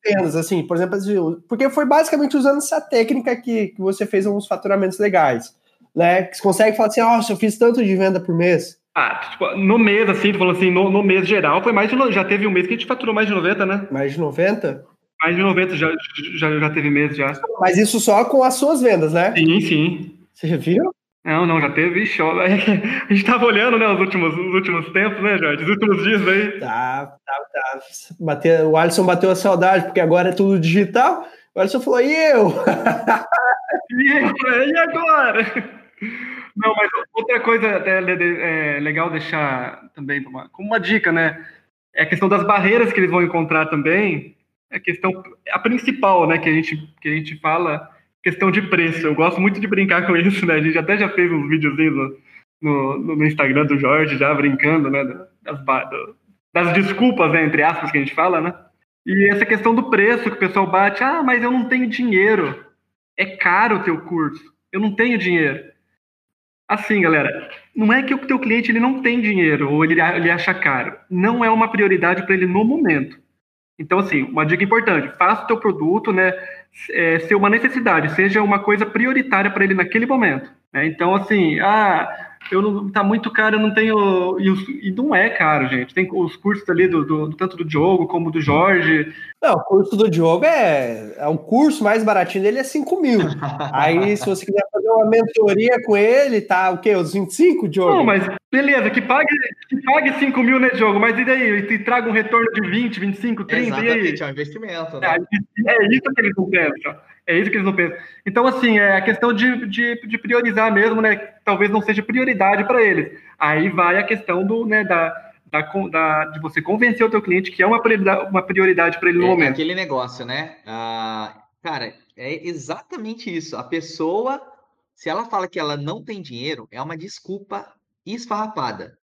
Apenas, assim, por exemplo, assim, porque foi basicamente usando essa técnica que, que você fez uns faturamentos legais, né? Que você consegue falar assim, nossa, eu fiz tanto de venda por mês. Ah, tipo, no mês, assim, tu falou assim, no, no mês geral, foi mais de. Já teve um mês que a gente faturou mais de 90, né? Mais de 90? Mais de 90 já, já, já teve mês já. Mas isso só com as suas vendas, né? Sim, sim. Você viu? Não, não, já teve show. A gente tava olhando, né, os últimos, os últimos tempos, né, Jorge? Os últimos dias aí. Tá, tá, tá. O Alisson bateu a saudade, porque agora é tudo digital. O Alisson falou, e eu? <laughs> e eu? E agora? Não, mas outra coisa é, é legal deixar também como uma dica, né? É a questão das barreiras que eles vão encontrar também. A questão, a principal, né, que a gente, que a gente fala questão de preço. Eu gosto muito de brincar com isso, né? A gente até já fez uns videozinhos no, no, no Instagram do Jorge, já brincando, né? Das, das desculpas, né, entre aspas, que a gente fala, né? E essa questão do preço que o pessoal bate, ah, mas eu não tenho dinheiro. É caro o teu curso. Eu não tenho dinheiro. Assim, galera, não é que o teu cliente ele não tem dinheiro ou ele, ele acha caro. Não é uma prioridade para ele no momento. Então, assim, uma dica importante: faça o teu produto, né? é, ser uma necessidade, seja uma coisa prioritária para ele naquele momento. Né? Então, assim, ah, eu não tá muito caro, eu não tenho. E, e não é caro, gente. Tem os cursos ali do, do, tanto do Diogo como do Jorge. Não, o curso do Diogo é, é o curso mais baratinho dele é 5 mil. <laughs> Aí, se você quiser fazer uma mentoria com ele, tá o quê? Os 25, Diogo? Não, mas beleza, que pague, que pague 5 mil, né, Diogo? Mas e daí? E traga um retorno de 20, 25, 30, Exatamente, é um investimento, né? É, é isso que eles não pensam. É isso que eles não pensam. Então, assim, é a questão de, de, de priorizar mesmo, né? Talvez não seja prioridade para eles. Aí vai a questão do, né, da, da, da, de você convencer o teu cliente que é uma prioridade, uma prioridade para ele no é, momento. Aquele negócio, né? Ah, cara, é exatamente isso. A pessoa, se ela fala que ela não tem dinheiro, é uma desculpa esfarrapada.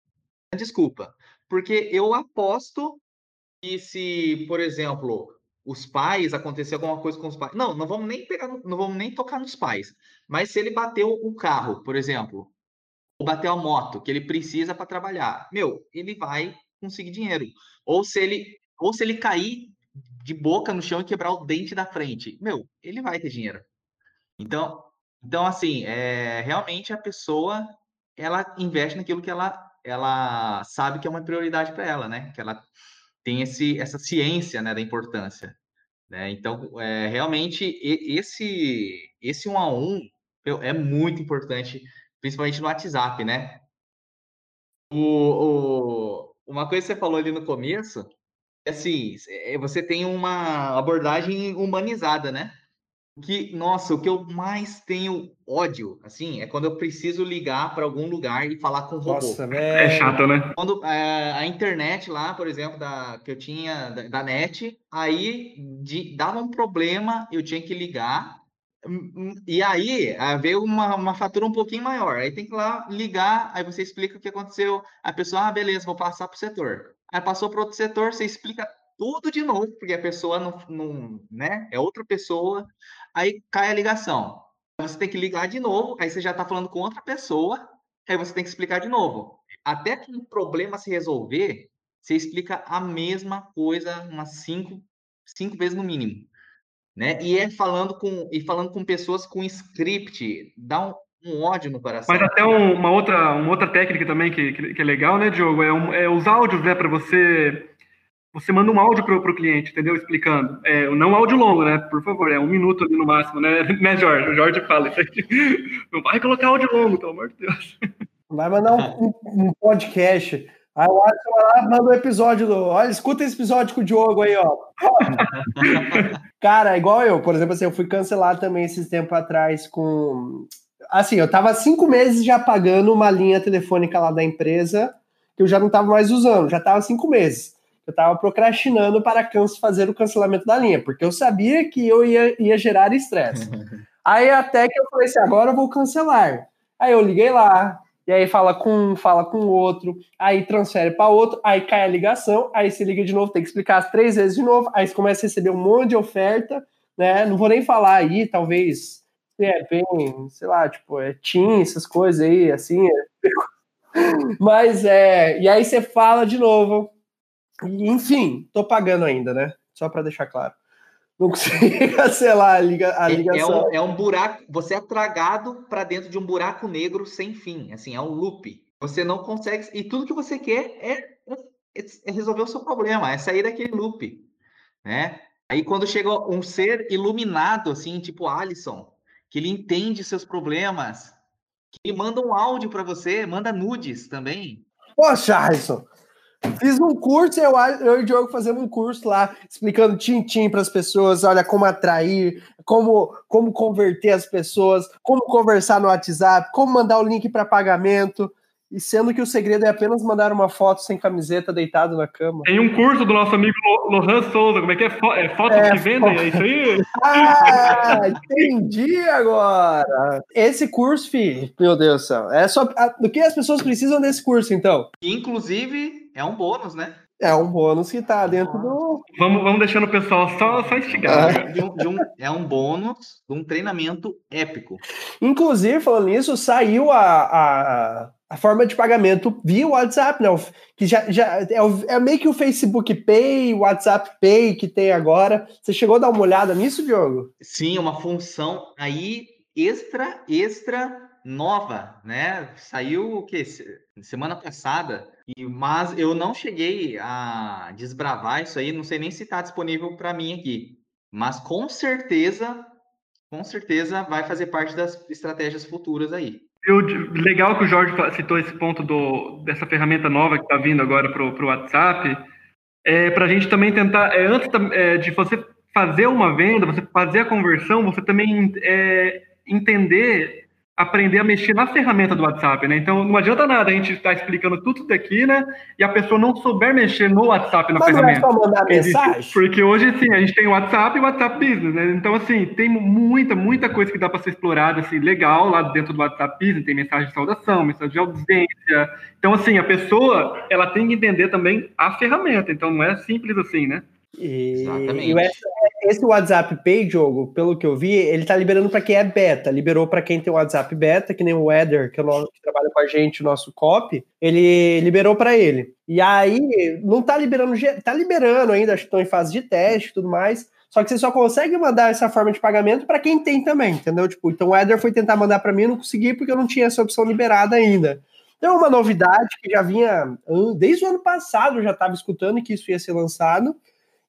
Desculpa. Porque eu aposto que se, por exemplo, os pais, acontecer alguma coisa com os pais. Não, não vamos nem pegar, não vamos nem tocar nos pais. Mas se ele bateu o carro, por exemplo, ou bateu a moto, que ele precisa para trabalhar, meu, ele vai conseguir dinheiro. Ou se ele, ou se ele cair de boca no chão e quebrar o dente da frente, meu, ele vai ter dinheiro. Então, então assim, é, realmente a pessoa ela investe naquilo que ela ela sabe que é uma prioridade para ela, né? Que ela tem esse, essa ciência né, da importância. Né? Então, é, realmente, esse, esse um a um é muito importante, principalmente no WhatsApp, né? O, o, uma coisa que você falou ali no começo, é assim, é, você tem uma abordagem humanizada, né? Que, nossa, o que eu mais tenho ódio, assim, é quando eu preciso ligar para algum lugar e falar com o robô. Nossa, é chato, né? Quando é, a internet lá, por exemplo, da, que eu tinha da, da net, aí de, dava um problema, eu tinha que ligar, hum, hum, e aí veio uma, uma fatura um pouquinho maior. Aí tem que ir lá ligar, aí você explica o que aconteceu. A pessoa, ah, beleza, vou passar para o setor. Aí passou para outro setor, você explica tudo de novo, porque a pessoa não, não, né? É outra pessoa aí cai a ligação. Você tem que ligar de novo, aí você já está falando com outra pessoa, aí você tem que explicar de novo. Até que o problema se resolver, você explica a mesma coisa umas cinco, cinco vezes no mínimo. Né? E é falando com e falando com pessoas com script, dá um, um ódio no coração. Mas até um, uma outra uma outra técnica também que, que, é legal, né, Diogo, é, um, é os áudios, né, para você você manda um áudio para o cliente, entendeu? Explicando. É, não áudio longo, né? Por favor, é um minuto ali no máximo, né, <laughs> né Jorge? O Jorge fala isso aqui. <laughs> Não vai colocar áudio longo, pelo amor de Deus. <laughs> Vai mandar um, um podcast. Aí o Alisson vai lá manda um episódio do. Olha, escuta esse episódio com o Diogo aí, ó. Cara, igual eu, por exemplo, assim, eu fui cancelar também esses tempos atrás com. Assim, eu tava cinco meses já pagando uma linha telefônica lá da empresa que eu já não tava mais usando, já tava cinco meses eu estava procrastinando para fazer o cancelamento da linha, porque eu sabia que eu ia, ia gerar estresse. <laughs> aí até que eu falei assim, agora eu vou cancelar. Aí eu liguei lá, e aí fala com um, fala com o outro, aí transfere para outro, aí cai a ligação, aí se liga de novo, tem que explicar as três vezes de novo, aí você começa a receber um monte de oferta, né? Não vou nem falar aí, talvez é bem, sei lá, tipo, é Team, essas coisas aí, assim. É... <laughs> Mas é. E aí você fala de novo. Enfim, tô pagando ainda, né? Só para deixar claro. Não <laughs> consigo cancelar a, liga, a ligação. É, é, um, é um buraco. Você é tragado para dentro de um buraco negro sem fim. Assim, é um loop. Você não consegue. E tudo que você quer é, é, é resolver o seu problema, é sair daquele loop. Né? Aí quando chega um ser iluminado, assim, tipo Alisson, que ele entende seus problemas, que manda um áudio para você, manda nudes também. Poxa, Alisson, Fiz um curso, eu, eu e o Diogo fazendo um curso lá, explicando tim-tim para as pessoas, olha, como atrair, como, como converter as pessoas, como conversar no WhatsApp, como mandar o link para pagamento. E sendo que o segredo é apenas mandar uma foto sem camiseta deitado na cama. Tem um curso do nosso amigo Lohan Souza, como é que é? é fotos é, que vendem? É isso aí? <laughs> Ah, entendi agora. Esse curso, filho, meu Deus do céu. É só. Do que as pessoas precisam desse curso, então? Inclusive, é um bônus, né? É um bônus que tá dentro do. Vamos, vamos deixando o pessoal só, só instigar. É. De um, de um, é um bônus de um treinamento épico. Inclusive, falando nisso, saiu a, a, a forma de pagamento via WhatsApp, né? Que já, já é, é, meio que o Facebook Pay, o WhatsApp Pay que tem agora. Você chegou a dar uma olhada nisso, Diogo? Sim, uma função aí extra, extra nova, né? Saiu o que? Semana passada. E, mas eu não cheguei a desbravar isso aí, não sei nem se está disponível para mim aqui. Mas com certeza, com certeza vai fazer parte das estratégias futuras aí. Eu, legal que o Jorge citou esse ponto do, dessa ferramenta nova que está vindo agora para o WhatsApp. É, para a gente também tentar, é, antes é, de você fazer uma venda, você fazer a conversão, você também é, entender aprender a mexer na ferramenta do WhatsApp, né? Então não adianta nada a gente estar tá explicando tudo isso daqui, né? E a pessoa não souber mexer no WhatsApp na Mas ferramenta. Não é só mandar mensagem? Porque hoje, sim, a gente tem o WhatsApp e o WhatsApp Business, né? Então, assim, tem muita, muita coisa que dá para ser explorada, assim, legal lá dentro do WhatsApp Business. Tem mensagem de saudação, mensagem de audiência. Então, assim, a pessoa, ela tem que entender também a ferramenta. Então, não é simples assim, né? E, Exatamente. E esse WhatsApp Pay, jogo, pelo que eu vi, ele tá liberando para quem é beta. Liberou para quem tem o WhatsApp beta, que nem o Eder, que, é o nosso, que trabalha com a gente, o nosso copy, ele liberou para ele. E aí, não tá liberando, tá liberando ainda, acho que estão em fase de teste e tudo mais. Só que você só consegue mandar essa forma de pagamento para quem tem também, entendeu? Tipo, então o Eder foi tentar mandar para mim, não consegui porque eu não tinha essa opção liberada ainda. Então, uma novidade que já vinha desde o ano passado, eu já estava escutando que isso ia ser lançado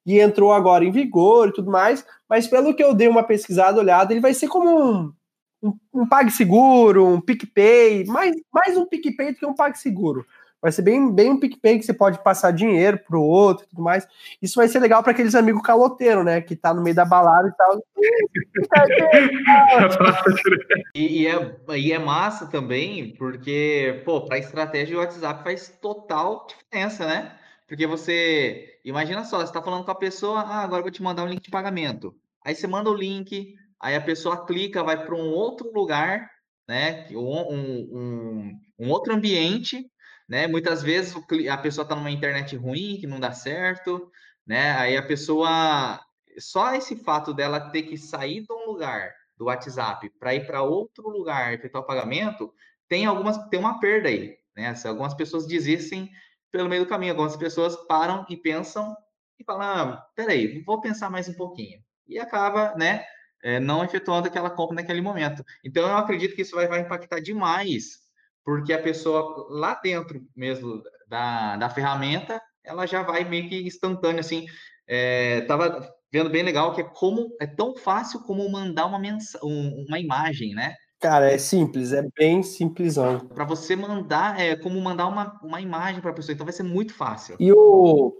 e entrou agora em vigor e tudo mais, mas pelo que eu dei uma pesquisada, olhada, ele vai ser como um, um, um PagSeguro, um PicPay, mais, mais um PicPay do que um PagSeguro. Vai ser bem, bem um PicPay que você pode passar dinheiro pro outro e tudo mais. Isso vai ser legal para aqueles amigos caloteiros, né? Que tá no meio da balada e tal. <laughs> e, e, é, e é massa também, porque, pô, para estratégia o WhatsApp faz total diferença, né? Porque você, imagina só, você está falando com a pessoa, ah, agora eu vou te mandar um link de pagamento. Aí você manda o link, aí a pessoa clica, vai para um outro lugar, né? Um, um, um, outro ambiente, né? Muitas vezes a pessoa está numa internet ruim, que não dá certo, né? Aí a pessoa, só esse fato dela ter que sair de um lugar do WhatsApp para ir para outro lugar efetuar o pagamento, tem algumas, tem uma perda aí, né? Algumas pessoas desistem pelo meio do caminho. Algumas pessoas param e pensam e falam: ah, peraí, vou pensar mais um pouquinho. E acaba, né, é, não efetuando aquela compra naquele momento. Então, eu acredito que isso vai, vai impactar demais, porque a pessoa lá dentro mesmo da, da ferramenta, ela já vai meio que instantâneo, assim. É, tava vendo bem legal que é como é tão fácil como mandar uma mensagem, uma imagem, né? Cara, é simples, é bem simplesão. Para você mandar, é como mandar uma, uma imagem para a pessoa, então vai ser muito fácil. E o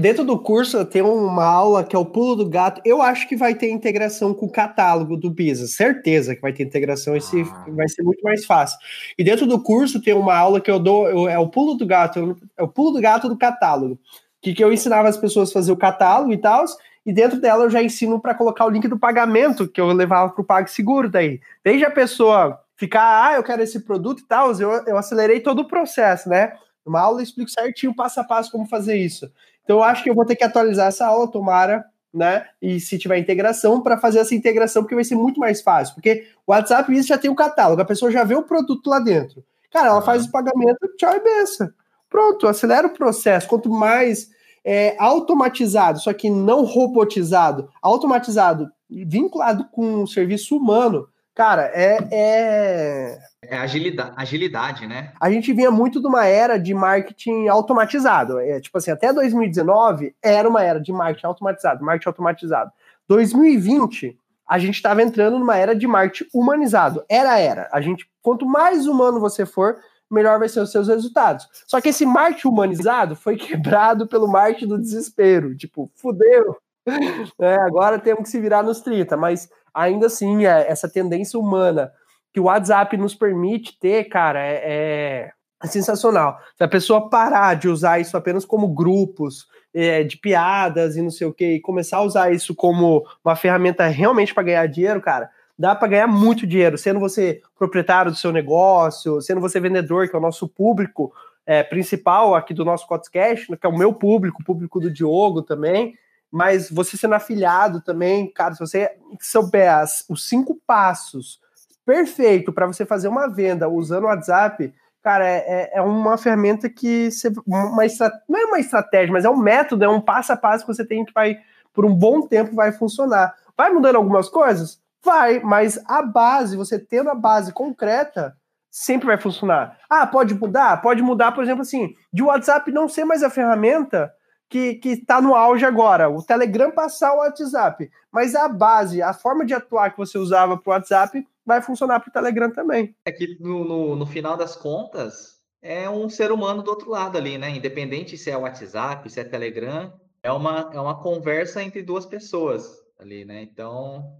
dentro do curso tem uma aula que é o pulo do gato. Eu acho que vai ter integração com o catálogo do Bisa, certeza que vai ter integração, esse ah. vai ser muito mais fácil. E dentro do curso tem uma aula que eu dou, eu, é o pulo do gato, é o pulo do gato do catálogo, que, que eu ensinava as pessoas a fazer o catálogo e tal, e dentro dela eu já ensino para colocar o link do pagamento que eu levava para o PagSeguro daí. Desde a pessoa ficar, ah, eu quero esse produto e tal, eu, eu acelerei todo o processo, né? Numa aula eu explico certinho, passo a passo, como fazer isso. Então eu acho que eu vou ter que atualizar essa aula, tomara, né? E se tiver integração, para fazer essa integração, porque vai ser muito mais fácil. Porque o WhatsApp isso já tem o catálogo, a pessoa já vê o produto lá dentro. Cara, ela faz o pagamento, tchau e benção. Pronto, acelera o processo. Quanto mais é, automatizado, só que não robotizado, automatizado, vinculado com um serviço humano, cara, é, é... É agilidade, agilidade, né? A gente vinha muito de uma era de marketing automatizado. É, tipo assim, até 2019 era uma era de marketing automatizado, marketing automatizado. 2020, a gente estava entrando numa era de marketing humanizado. Era era. A gente, quanto mais humano você for, melhor vai ser os seus resultados. Só que esse marketing humanizado foi quebrado pelo marketing do desespero. Tipo, fudeu. <laughs> É, agora temos que se virar nos 30, mas ainda assim, é, essa tendência humana que o WhatsApp nos permite ter, cara, é, é, é sensacional. Se a pessoa parar de usar isso apenas como grupos é, de piadas e não sei o que, e começar a usar isso como uma ferramenta realmente para ganhar dinheiro, cara, dá para ganhar muito dinheiro, sendo você proprietário do seu negócio, sendo você vendedor, que é o nosso público é, principal aqui do nosso podcast, que é o meu público, o público do Diogo também, mas você sendo afiliado também, cara, se você souber as, os cinco passos perfeito para você fazer uma venda usando o WhatsApp, cara, é, é, é uma ferramenta que você, uma não é uma estratégia, mas é um método, é um passo a passo que você tem que vai por um bom tempo vai funcionar. Vai mudando algumas coisas? Vai, mas a base, você tendo a base concreta, sempre vai funcionar. Ah, pode mudar? Pode mudar, por exemplo, assim, de WhatsApp não ser mais a ferramenta que está no auge agora, o Telegram passar o WhatsApp. Mas a base, a forma de atuar que você usava para o WhatsApp vai funcionar para o Telegram também. É que no, no, no, final das contas, é um ser humano do outro lado ali, né? Independente se é WhatsApp, se é Telegram, é uma, é uma conversa entre duas pessoas ali, né? Então,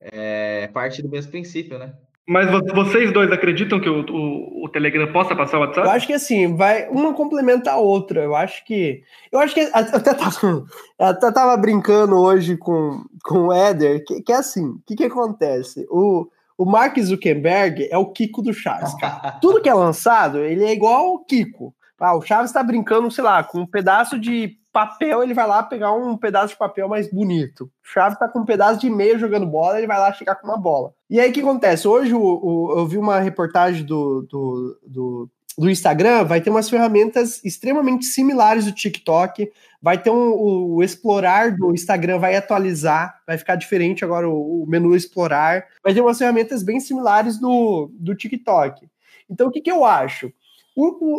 é parte do mesmo princípio, né? Mas vocês dois acreditam que o, o, o, Telegram possa passar o WhatsApp? Eu acho que assim, vai uma complementa a outra. Eu acho que. Eu acho que até tava, <laughs> até tava brincando hoje com, com o Éder, que, que é assim, o que, que acontece? O, o Mark Zuckerberg é o Kiko do Chaves, cara. <laughs> Tudo que é lançado, ele é igual o Kiko. Ah, o Chaves tá brincando, sei lá, com um pedaço de papel, ele vai lá pegar um pedaço de papel mais bonito. O Chaves tá com um pedaço de meia jogando bola, ele vai lá chegar com uma bola. E aí o que acontece? Hoje o, o, eu vi uma reportagem do, do, do, do, Instagram, vai ter umas ferramentas extremamente similares do TikTok, vai ter um, o, o explorar do Instagram vai atualizar, vai ficar diferente agora o, o menu explorar, vai ter umas ferramentas bem similares do, do TikTok. Então o que, que eu acho?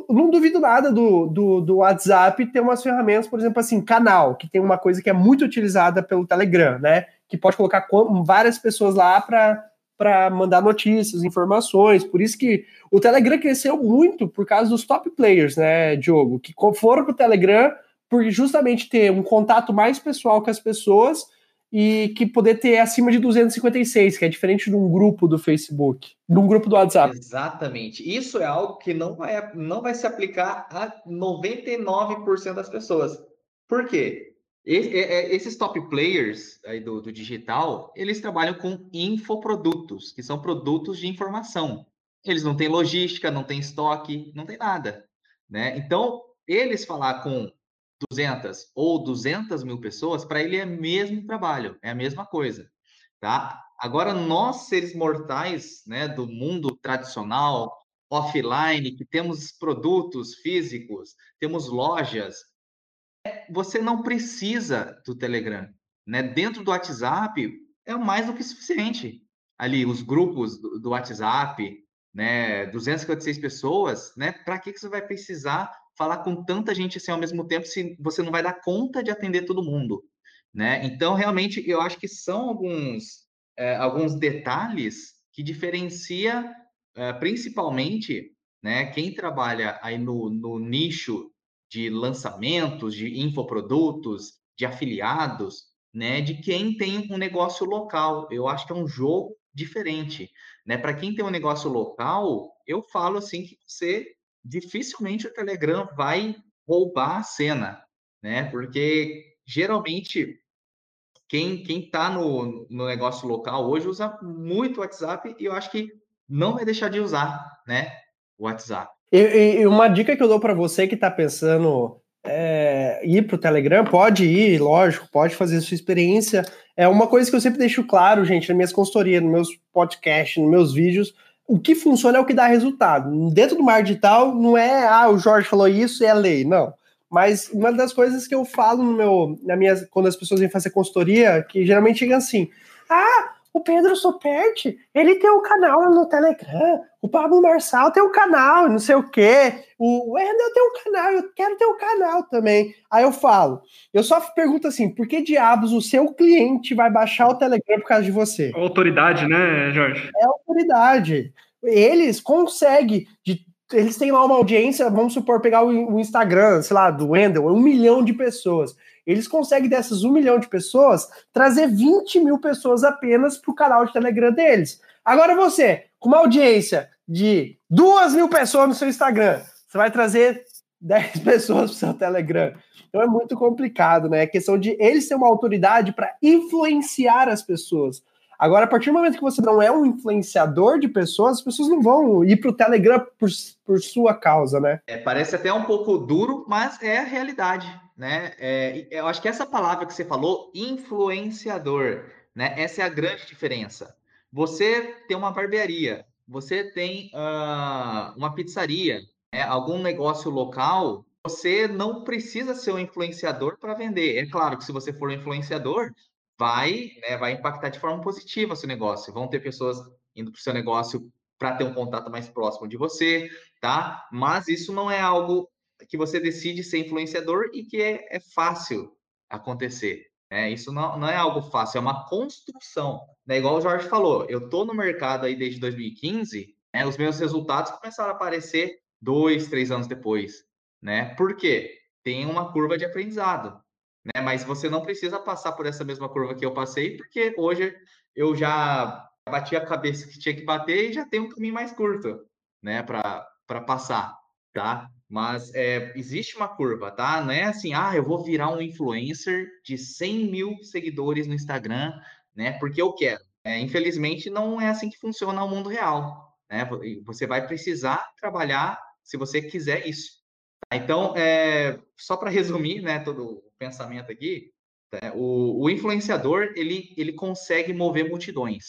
Não duvido nada do, do, do, WhatsApp ter umas ferramentas, por exemplo, assim, canal, que tem uma coisa que é muito utilizada pelo Telegram, né? Que pode colocar várias pessoas lá para mandar notícias, informações. Por isso que o Telegram cresceu muito por causa dos top players, né, Diogo? Que foram para o Telegram por justamente ter um contato mais pessoal com as pessoas e que poder ter acima de 256, que é diferente de um grupo do Facebook, de um grupo do WhatsApp. Exatamente. Isso é algo que não vai, não vai se aplicar a 99% das pessoas. Por quê? Esses top players aí do, do digital, eles trabalham com infoprodutos, que são produtos de informação. Eles não têm logística, não têm estoque, não tem nada. Né? Então, eles falar com 200 ou 200 mil pessoas, para ele é mesmo trabalho, é a mesma coisa, tá? Agora, nós, seres mortais, né, do mundo tradicional, offline, que temos produtos físicos, temos lojas, você não precisa do Telegram, né? Dentro do WhatsApp, é mais do que suficiente. Ali, os grupos do, do WhatsApp, né, 256 pessoas, né? Para que, que você vai precisar falar com tanta gente assim ao mesmo tempo se você não vai dar conta de atender todo mundo, né? Então, realmente, eu acho que são alguns, é, alguns detalhes que diferencia é, principalmente né, quem trabalha aí no, no nicho de lançamentos, de infoprodutos, de afiliados, né, de quem tem um negócio local. Eu acho que é um jogo diferente, né? Para quem tem um negócio local, eu falo assim que você dificilmente o Telegram vai roubar a cena, né? Porque geralmente quem quem está no, no negócio local hoje usa muito o WhatsApp e eu acho que não vai deixar de usar, né? O WhatsApp. E, e uma dica que eu dou para você que está pensando é, ir para o Telegram, pode ir, lógico, pode fazer sua experiência. É uma coisa que eu sempre deixo claro, gente, nas minhas consultorias, nos meus podcasts, nos meus vídeos. O que funciona é o que dá resultado. Dentro do mar digital, não é, ah, o Jorge falou isso e é lei. Não. Mas uma das coisas que eu falo no meu, na minha, quando as pessoas vêm fazer consultoria, que geralmente chega assim: ah, o Pedro Superti, ele tem um canal no Telegram, o Pablo Marçal tem um canal, não sei o quê, o Wendel tem um canal, eu quero ter um canal também. Aí eu falo, eu só pergunto assim, por que diabos o seu cliente vai baixar o Telegram por causa de você? Autoridade, né, Jorge? É autoridade. Eles conseguem, de, eles têm lá uma audiência, vamos supor, pegar o, o Instagram, sei lá, do Wendel, um milhão de pessoas. Eles conseguem, dessas um milhão de pessoas, trazer 20 mil pessoas apenas para o canal de Telegram deles. Agora você, com uma audiência de duas mil pessoas no seu Instagram, você vai trazer 10 <laughs> pessoas para o seu Telegram. Então é muito complicado, né? É questão de eles terem uma autoridade para influenciar as pessoas. Agora, a partir do momento que você não é um influenciador de pessoas, as pessoas não vão ir para o Telegram por, por sua causa, né? É, parece até um pouco duro, mas é a realidade né? É, eu acho que essa palavra que você falou, influenciador, né? Essa é a grande diferença. Você tem uma barbearia, você tem uh, uma pizzaria, né? algum negócio local, você não precisa ser um influenciador para vender. É claro que se você for um influenciador, vai, né, vai impactar de forma positiva o seu negócio. Vão ter pessoas indo para o seu negócio para ter um contato mais próximo de você, tá? Mas isso não é algo que você decide ser influenciador e que é, é fácil acontecer. Né? Isso não, não é algo fácil, é uma construção. Né? Igual o Jorge falou, eu estou no mercado aí desde 2015, né? os meus resultados começaram a aparecer dois, três anos depois. Né? Por quê? Tem uma curva de aprendizado. Né? Mas você não precisa passar por essa mesma curva que eu passei, porque hoje eu já bati a cabeça que tinha que bater e já tem um caminho mais curto né? para passar. Tá? Mas é, existe uma curva, tá? Não é assim, ah, eu vou virar um influencer de 100 mil seguidores no Instagram, né? Porque eu quero. É, infelizmente, não é assim que funciona o mundo real, né? Você vai precisar trabalhar se você quiser isso. Tá? Então, é, só para resumir, né, todo o pensamento aqui, né, o, o influenciador ele, ele consegue mover multidões,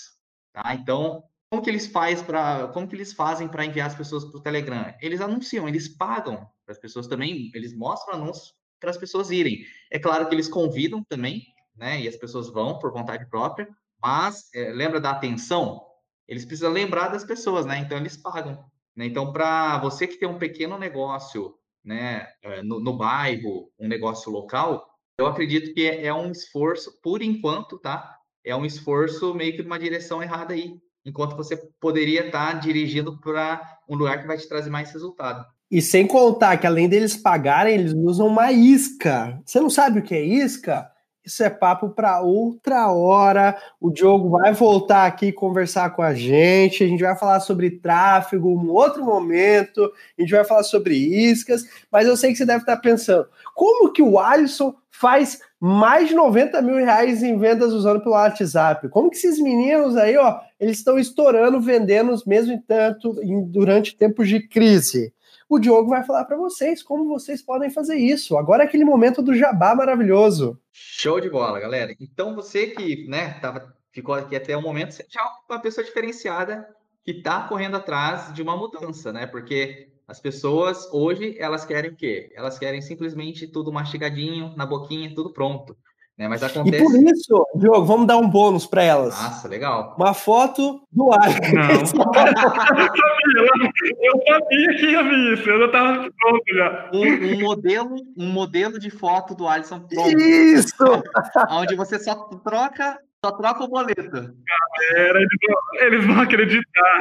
tá? Então, como que eles fazem para como que eles fazem para enviar as pessoas para o Telegram? Eles anunciam, eles pagam para as pessoas também, eles mostram anúncios para as pessoas irem. É claro que eles convidam também, né? E as pessoas vão por vontade própria, mas é, lembra da atenção? Eles precisam lembrar das pessoas, né? Então eles pagam. Né? Então para você que tem um pequeno negócio, né, é, no, no bairro, um negócio local, eu acredito que é, é um esforço, por enquanto, tá? É um esforço meio que numa direção errada aí, enquanto você poderia estar dirigindo para um lugar que vai te trazer mais resultado. E sem contar que além deles pagarem, eles usam uma isca. Você não sabe o que é isca? Isso é papo para outra hora. O Diogo vai voltar aqui conversar com a gente. A gente vai falar sobre tráfego em um outro momento. A gente vai falar sobre iscas. Mas eu sei que você deve estar pensando: como que o Alisson faz mais de 90 mil reais em vendas usando pelo WhatsApp? Como que esses meninos aí, ó, eles estão estourando, vendendo mesmo tanto em, durante tempos de crise? O Diogo vai falar para vocês como vocês podem fazer isso. Agora é aquele momento do jabá maravilhoso. Show de bola, galera. Então você que, né, tava, ficou aqui até o momento, você já é uma pessoa diferenciada que está correndo atrás de uma mudança, né? Porque as pessoas hoje elas querem o quê? Elas querem simplesmente tudo mastigadinho, na boquinha, tudo pronto. Né? Mas acontece. E por isso, Diogo, vamos dar um bônus para elas. Nossa, legal. Uma foto do ar. Não. <laughs> <laughs> eu sabia que ia vir isso, eu já estava pronto já. Um, um, modelo, um modelo de foto do Alisson pronto. Isso! <laughs> Onde você só troca só troca o boleto. Galera, eles vão, eles vão acreditar.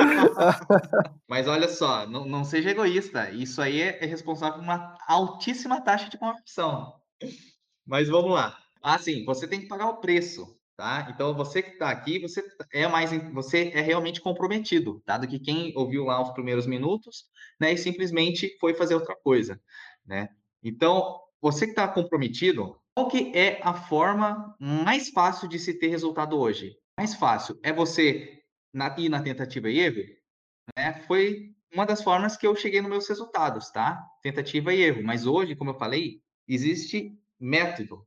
Mas olha só, não, não, seja egoísta. Isso aí é, é responsável por uma altíssima taxa de conversão. Mas vamos lá. Ah, sim, você tem que pagar o preço, tá? Então você que está aqui, você é mais, você é realmente comprometido, tá? Do que quem ouviu lá os primeiros minutos, né? E simplesmente foi fazer outra coisa, né? Então você que está comprometido, qual que é a forma mais fácil de se ter resultado hoje? Mais fácil é você na, ir na tentativa e erro, né? Foi uma das formas que eu cheguei nos meus resultados, tá? Tentativa e erro. Mas hoje, como eu falei, existe método.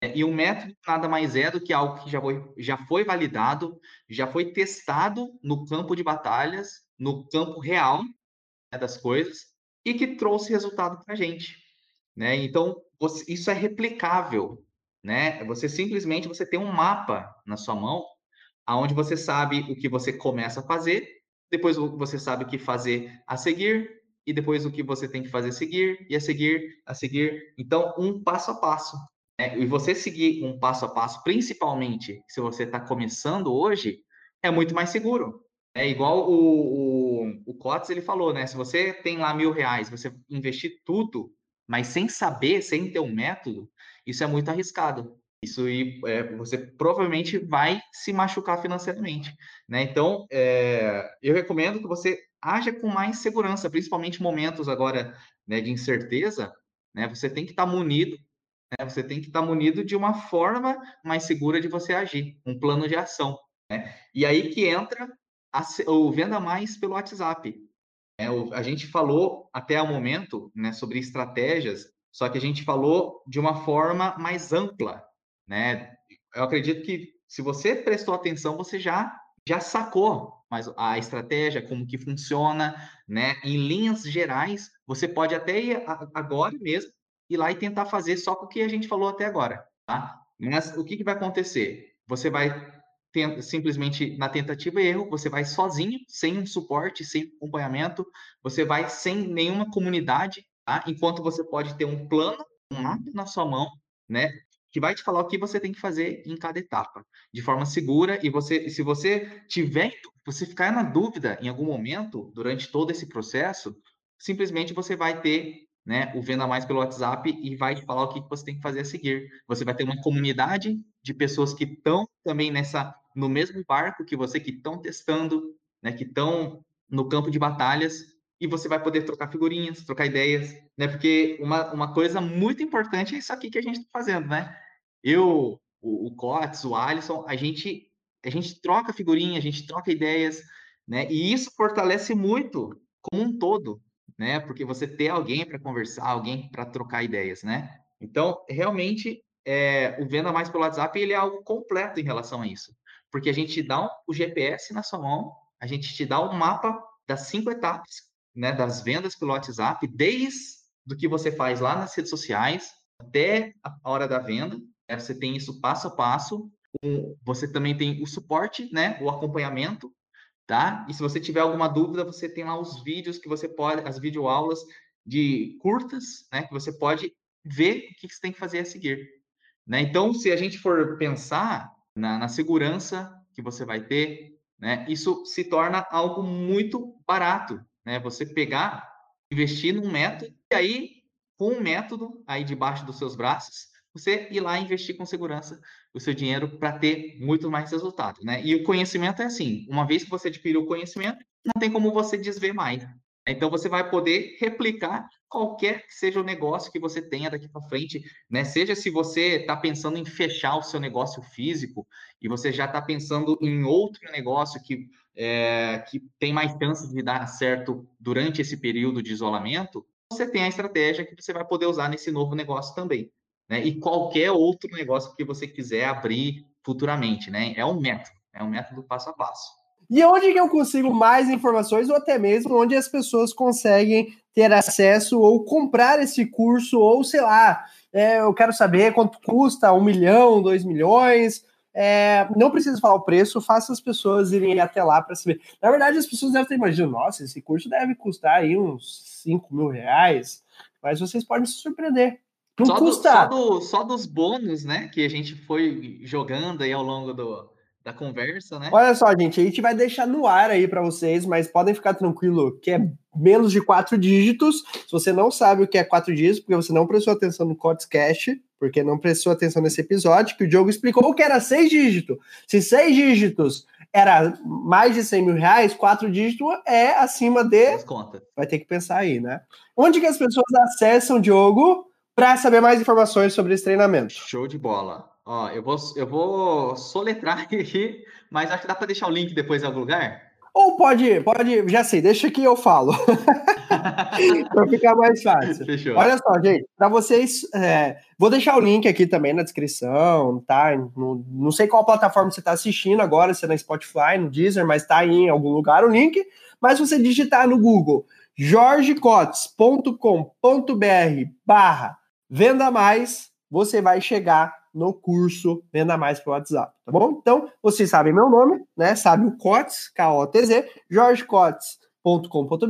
Né? E um método nada mais é do que algo que já foi, já foi validado, já foi testado no campo de batalhas, no campo real né, das coisas, e que trouxe resultado para a gente. Né? Então, você, isso é replicável. Né? Você simplesmente você tem um mapa na sua mão, aonde você sabe o que você começa a fazer, depois você sabe o que fazer a seguir, e depois o que você tem que fazer a seguir, e a seguir, a seguir. Então, um passo a passo. Né? E você seguir um passo a passo, principalmente se você está começando hoje, é muito mais seguro. É igual o, o, o Cotes, ele falou, né? Se você tem lá mil reais, você investir tudo, mas sem saber, sem ter um método, isso é muito arriscado. Isso é, você provavelmente vai se machucar financeiramente, né? Então, é, eu recomendo que você haja com mais segurança, principalmente momentos agora né, de incerteza, né? Você tem que estar tá munido, né? Você tem que estar munido de uma forma mais segura de você agir, um plano de ação, né? E aí que entra a, o venda mais pelo WhatsApp. É, o, a gente falou até o momento né, sobre estratégias, só que a gente falou de uma forma mais ampla. Né? Eu acredito que se você prestou atenção, você já já sacou mas a estratégia, como que funciona, né? Em linhas gerais, você pode até ir agora mesmo ir lá e tentar fazer só com o que a gente falou até agora, tá? Mas o que, que vai acontecer? Você vai simplesmente na tentativa e erro, você vai sozinho, sem um suporte, sem acompanhamento, você vai sem nenhuma comunidade, tá? Enquanto você pode ter um plano, um mapa na sua mão, né? Que vai te falar o que você tem que fazer em cada etapa, de forma segura. E você, se você tiver, você ficar na dúvida em algum momento durante todo esse processo, simplesmente você vai ter né, o Venda Mais pelo WhatsApp e vai te falar o que você tem que fazer a seguir. Você vai ter uma comunidade de pessoas que estão também nessa no mesmo barco que você, que estão testando, né, que estão no campo de batalhas, e você vai poder trocar figurinhas, trocar ideias, né? Porque uma, uma coisa muito importante é isso aqui que a gente está fazendo, né? Eu, o, o Cotes, o Alisson, a gente, a gente troca figurinha, a gente troca ideias, né? E isso fortalece muito como um todo, né? Porque você ter alguém para conversar, alguém para trocar ideias, né? Então, realmente, é, o Venda Mais pelo WhatsApp, ele é algo completo em relação a isso. Porque a gente dá um, o GPS na sua mão, a gente te dá um mapa das cinco etapas, né? Das vendas pelo WhatsApp, desde do que você faz lá nas redes sociais até a hora da venda. Né? Você tem isso passo a passo. Você também tem o suporte, né? O acompanhamento tá? E se você tiver alguma dúvida, você tem lá os vídeos que você pode, as videoaulas de curtas, né? Que você pode ver o que você tem que fazer a seguir, né? Então, se a gente for pensar na, na segurança que você vai ter, né? Isso se torna algo muito barato, né? Você pegar, investir num método e aí com um método aí debaixo dos seus braços, você ir lá investir com segurança o seu dinheiro para ter muito mais resultado, né? E o conhecimento é assim, uma vez que você adquiriu o conhecimento, não tem como você desver mais. Então você vai poder replicar qualquer que seja o negócio que você tenha daqui para frente, né? Seja se você está pensando em fechar o seu negócio físico e você já está pensando em outro negócio que, é, que tem mais chance de dar certo durante esse período de isolamento, você tem a estratégia que você vai poder usar nesse novo negócio também né? E qualquer outro negócio que você quiser abrir futuramente, né? É um método, é um método passo a passo. E onde que eu consigo mais informações ou até mesmo onde as pessoas conseguem ter acesso ou comprar esse curso ou sei lá, é, eu quero saber quanto custa, um milhão, dois milhões. É, não preciso falar o preço, faça as pessoas irem até lá para saber. Na verdade, as pessoas devem ter imaginado, nossa, esse curso deve custar aí uns 5 mil reais, mas vocês podem se surpreender. Não só custa. Do, só, do, só, dos bônus, né? Que a gente foi jogando aí ao longo do, da conversa, né? Olha só, gente, a gente vai deixar no ar aí para vocês, mas podem ficar tranquilo que é menos de quatro dígitos. Se você não sabe o que é quatro dígitos, porque você não prestou atenção no Codes Cash, porque não prestou atenção nesse episódio, que o Diogo explicou que era seis dígitos. Se seis dígitos era mais de 100 mil reais, quatro dígitos é acima de. Vai ter que pensar aí, né? Onde que as pessoas acessam, Diogo? Para saber mais informações sobre esse treinamento. Show de bola. Ó, eu vou, eu vou soletrar <laughs> aqui, mas acho que dá para deixar o link depois em algum lugar. Ou pode, pode, já sei, deixa que eu falo. <laughs> para ficar mais fácil. Fechou. Olha só, gente, para vocês, é, vou deixar o link aqui também na descrição, tá? No, não sei qual plataforma você está assistindo agora, se é na Spotify, no Deezer, mas tá aí em algum lugar o link. Mas você digitar no Google jorgecotes.com.br barra venda mais, você vai chegar no curso Venda Mais pelo WhatsApp, tá bom? Então, vocês sabem meu nome, né? Sabe o Cotes, K-O-T-Z, jorgecotes.com.br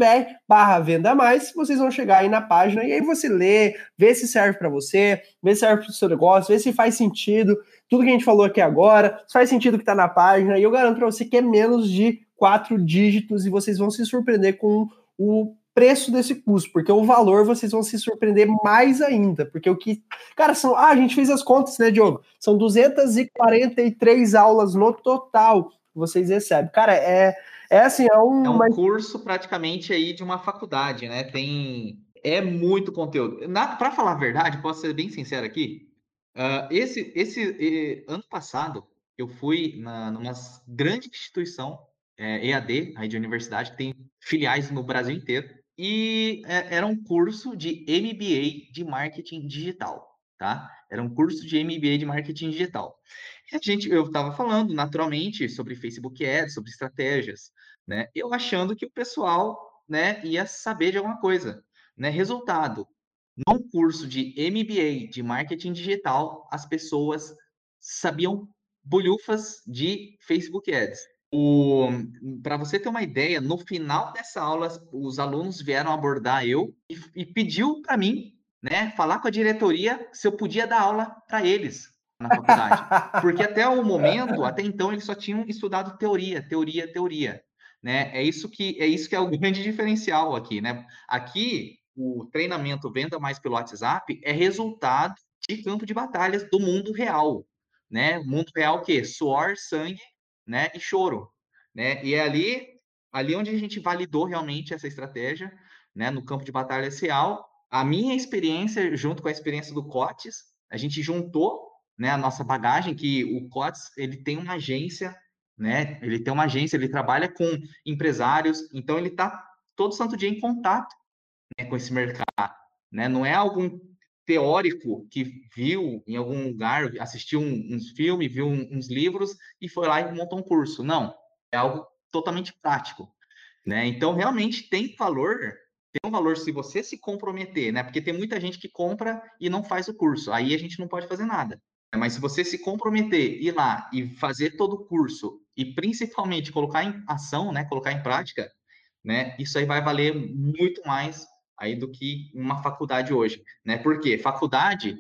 barra venda mais, vocês vão chegar aí na página e aí você lê, vê se serve para você, vê se serve para o seu negócio, vê se faz sentido, tudo que a gente falou aqui agora, se faz sentido que está na página, e eu garanto para você que é menos de quatro dígitos e vocês vão se surpreender com o preço desse curso, porque o valor vocês vão se surpreender mais ainda, porque o que, cara, são, ah, a gente fez as contas, né, Diogo? São 243 aulas no total que vocês recebem. Cara, é é assim, é um, é um curso praticamente aí de uma faculdade, né? Tem é muito conteúdo. Para falar a verdade, posso ser bem sincero aqui, uh, esse esse ano passado eu fui na, numa grande instituição é, EAD, aí de universidade, que tem filiais no Brasil inteiro e é, era um curso de MBA de marketing digital, tá? Era um curso de MBA de marketing digital. E a gente, eu estava falando naturalmente sobre Facebook Ads, sobre estratégias, né? Eu achando que o pessoal, né, ia saber de alguma coisa, né? Resultado: num curso de MBA de marketing digital, as pessoas sabiam bolhufas de Facebook Ads. Para você ter uma ideia, no final dessa aula, os alunos vieram abordar eu e, e pediu para mim, né, falar com a diretoria se eu podia dar aula para eles na faculdade. Porque até o momento, até então, eles só tinham estudado teoria, teoria, teoria. Né? É isso que é isso que é o <laughs> grande diferencial aqui, né? Aqui o treinamento venda mais pelo WhatsApp é resultado de campo de batalhas do mundo real, né? Mundo real que suor, sangue né, e choro, né? E é ali, ali onde a gente validou realmente essa estratégia, né, no campo de batalha real. A minha experiência, junto com a experiência do Cotes, a gente juntou, né, a nossa bagagem, que o Cotes, ele tem uma agência, né? Ele tem uma agência, ele trabalha com empresários, então ele está todo santo dia em contato né, com esse mercado, né? Não é algum teórico que viu em algum lugar, assistiu um, uns filmes, viu um, uns livros e foi lá e montou um curso. Não, é algo totalmente prático, né? Então, realmente tem valor, tem um valor se você se comprometer, né? Porque tem muita gente que compra e não faz o curso. Aí a gente não pode fazer nada. Mas se você se comprometer, ir lá e fazer todo o curso e principalmente colocar em ação, né, colocar em prática, né, isso aí vai valer muito mais aí do que uma faculdade hoje, né? Porque faculdade,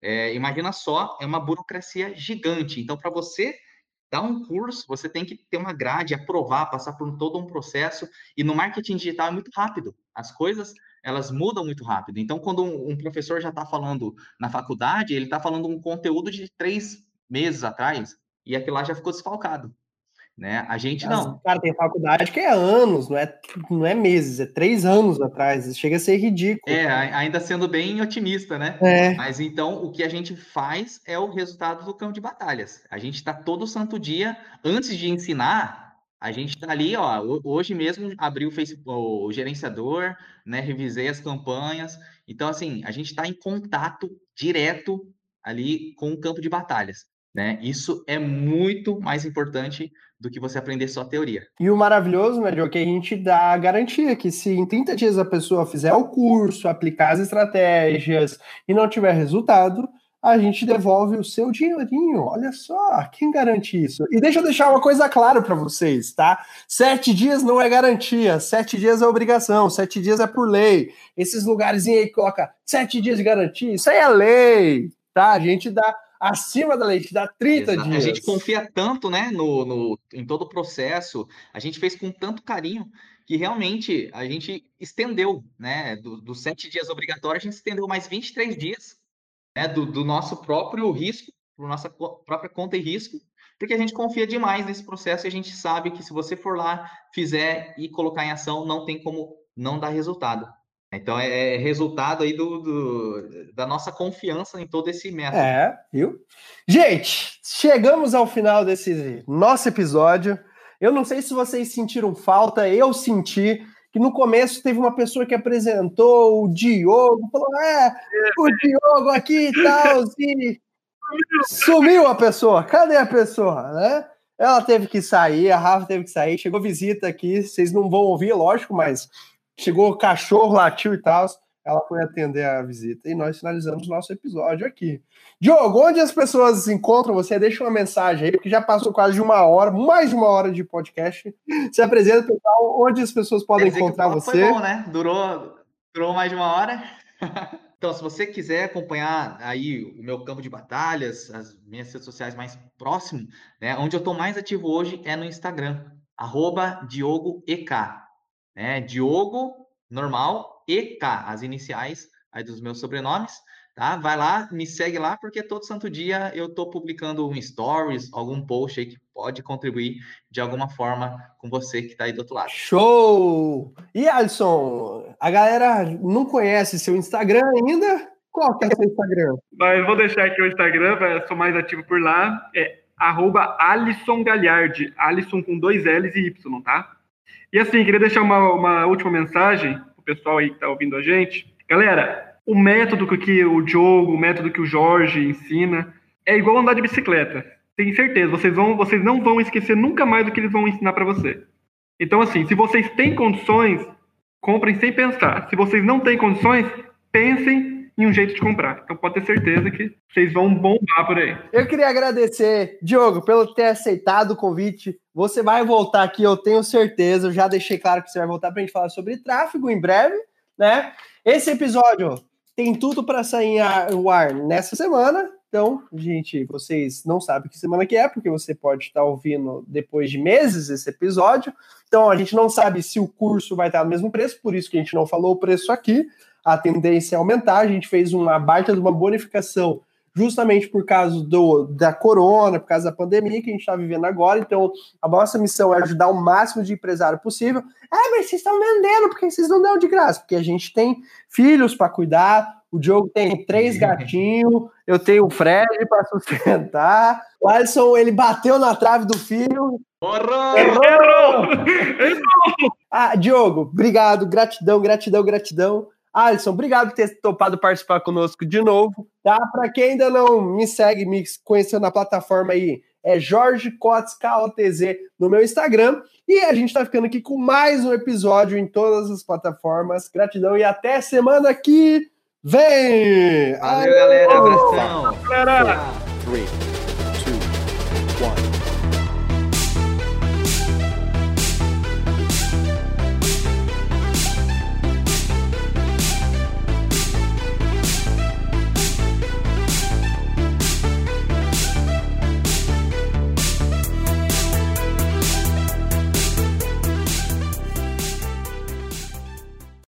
é, imagina só, é uma burocracia gigante. Então, para você dar um curso, você tem que ter uma grade, aprovar, passar por todo um processo. E no marketing digital é muito rápido. As coisas elas mudam muito rápido. Então, quando um, um professor já está falando na faculdade, ele está falando um conteúdo de três meses atrás e aquilo lá já ficou desfalcado. Né? A gente não. Cara, tem faculdade que é anos, não é, não é meses, é três anos atrás. Chega a ser ridículo. É, ainda sendo bem otimista, né? É. Mas então o que a gente faz é o resultado do campo de batalhas. A gente está todo santo dia, antes de ensinar, a gente está ali, ó. Hoje mesmo abri o Facebook, o gerenciador, né? Revisei as campanhas. Então, assim, a gente está em contato direto ali com o campo de batalhas. Né? Isso é muito mais importante do que você aprender só teoria. E o maravilhoso, Joe, é que a gente dá a garantia que se em 30 dias a pessoa fizer o curso, aplicar as estratégias e não tiver resultado, a gente devolve o seu dinheirinho. Olha só, quem garante isso? E deixa eu deixar uma coisa clara para vocês, tá? Sete dias não é garantia, sete dias é obrigação, sete dias é por lei. Esses lugares aí que coloca sete dias de garantia, isso aí é lei, tá? A gente dá acima da lei, te dá 30 Exato. dias. A gente confia tanto, né, no, no, em todo o processo, a gente fez com tanto carinho que realmente a gente estendeu, né, dos do sete dias obrigatórios, a gente estendeu mais 23 dias, né, do, do nosso próprio risco, para nossa própria conta e risco, porque a gente confia demais nesse processo e a gente sabe que se você for lá, fizer e colocar em ação, não tem como não dar resultado. Então é, é resultado aí do, do, da nossa confiança em todo esse método. É, viu? Gente, chegamos ao final desse nosso episódio. Eu não sei se vocês sentiram falta, eu senti que no começo teve uma pessoa que apresentou o Diogo, falou: é, o Diogo aqui e tal, e sumiu a pessoa. Cadê a pessoa, né? Ela teve que sair, a Rafa teve que sair, chegou visita aqui, vocês não vão ouvir, lógico, mas chegou o cachorro, latiu e tal. Ela foi atender a visita e nós finalizamos nosso episódio aqui. Diogo, onde as pessoas encontram você? Deixa uma mensagem aí, porque já passou quase de uma hora, mais de uma hora de podcast. Se apresenta, pessoal, onde as pessoas podem encontrar você. Foi bom, né? Durou, durou mais de uma hora. <laughs> Então, se você quiser acompanhar aí o meu campo de batalhas, as minhas redes sociais mais próximo, né? Onde eu estou mais ativo hoje é no Instagram, arroba DiogoEK. Né? Diogo, normal, EK, as iniciais aí dos meus sobrenomes, tá? Vai lá, me segue lá, porque todo santo dia eu estou publicando um stories, algum post aí que pode contribuir de alguma forma com você que está aí do outro lado. Show! E Alisson, a galera não conhece seu Instagram ainda? Qual que é o seu Instagram? <laughs> Mas vou deixar aqui o Instagram, sou mais ativo por lá. É arroba Alisson Galhardi. Alisson com dois L's e Y, tá? E assim, queria deixar uma, uma última mensagem pro pessoal aí que tá ouvindo a gente. Galera, o método que o Diogo, o método que o Jorge ensina, é igual andar de bicicleta. Tenho certeza, vocês, vão, vocês não vão esquecer nunca mais do que eles vão ensinar para você. Então, assim, se vocês têm condições, comprem sem pensar. Se vocês não têm condições, pensem em um jeito de comprar. Então pode ter certeza que vocês vão bombar por aí. Eu queria agradecer, Diogo, pelo ter aceitado o convite. Você vai voltar aqui, eu tenho certeza. Eu já deixei claro que você vai voltar para a gente falar sobre tráfego em breve, né? Esse episódio tem tudo para sair no ar nessa semana. Então, gente, vocês não sabem que semana que é, porque você pode estar ouvindo depois de meses esse episódio. Então, a gente não sabe se o curso vai estar no mesmo preço, por isso que a gente não falou o preço aqui. A tendência é aumentar. A gente fez uma baita de uma bonificação justamente por causa do, da corona, por causa da pandemia que a gente está vivendo agora. Então, a nossa missão é ajudar o máximo de empresário possível. É, mas vocês estão vendendo, porque vocês não dão de graça? Porque a gente tem filhos para cuidar, o Diogo tem três gatinhos, eu tenho o Fred para sustentar. O Alisson, ele bateu na trave do filho. Errou! Errou! Errou! <laughs> Ah, Diogo, obrigado, gratidão, gratidão, gratidão. Alisson, obrigado por ter topado participar conosco de novo. Tá? Para quem ainda não me segue, me conheceu na plataforma aí, é Jorge Cotes, KOTZ, no meu Instagram. E a gente está ficando aqui com mais um episódio em todas as plataformas. Gratidão e até semana que vem! Valeu, galera. Abração. Galera! Three, two, one.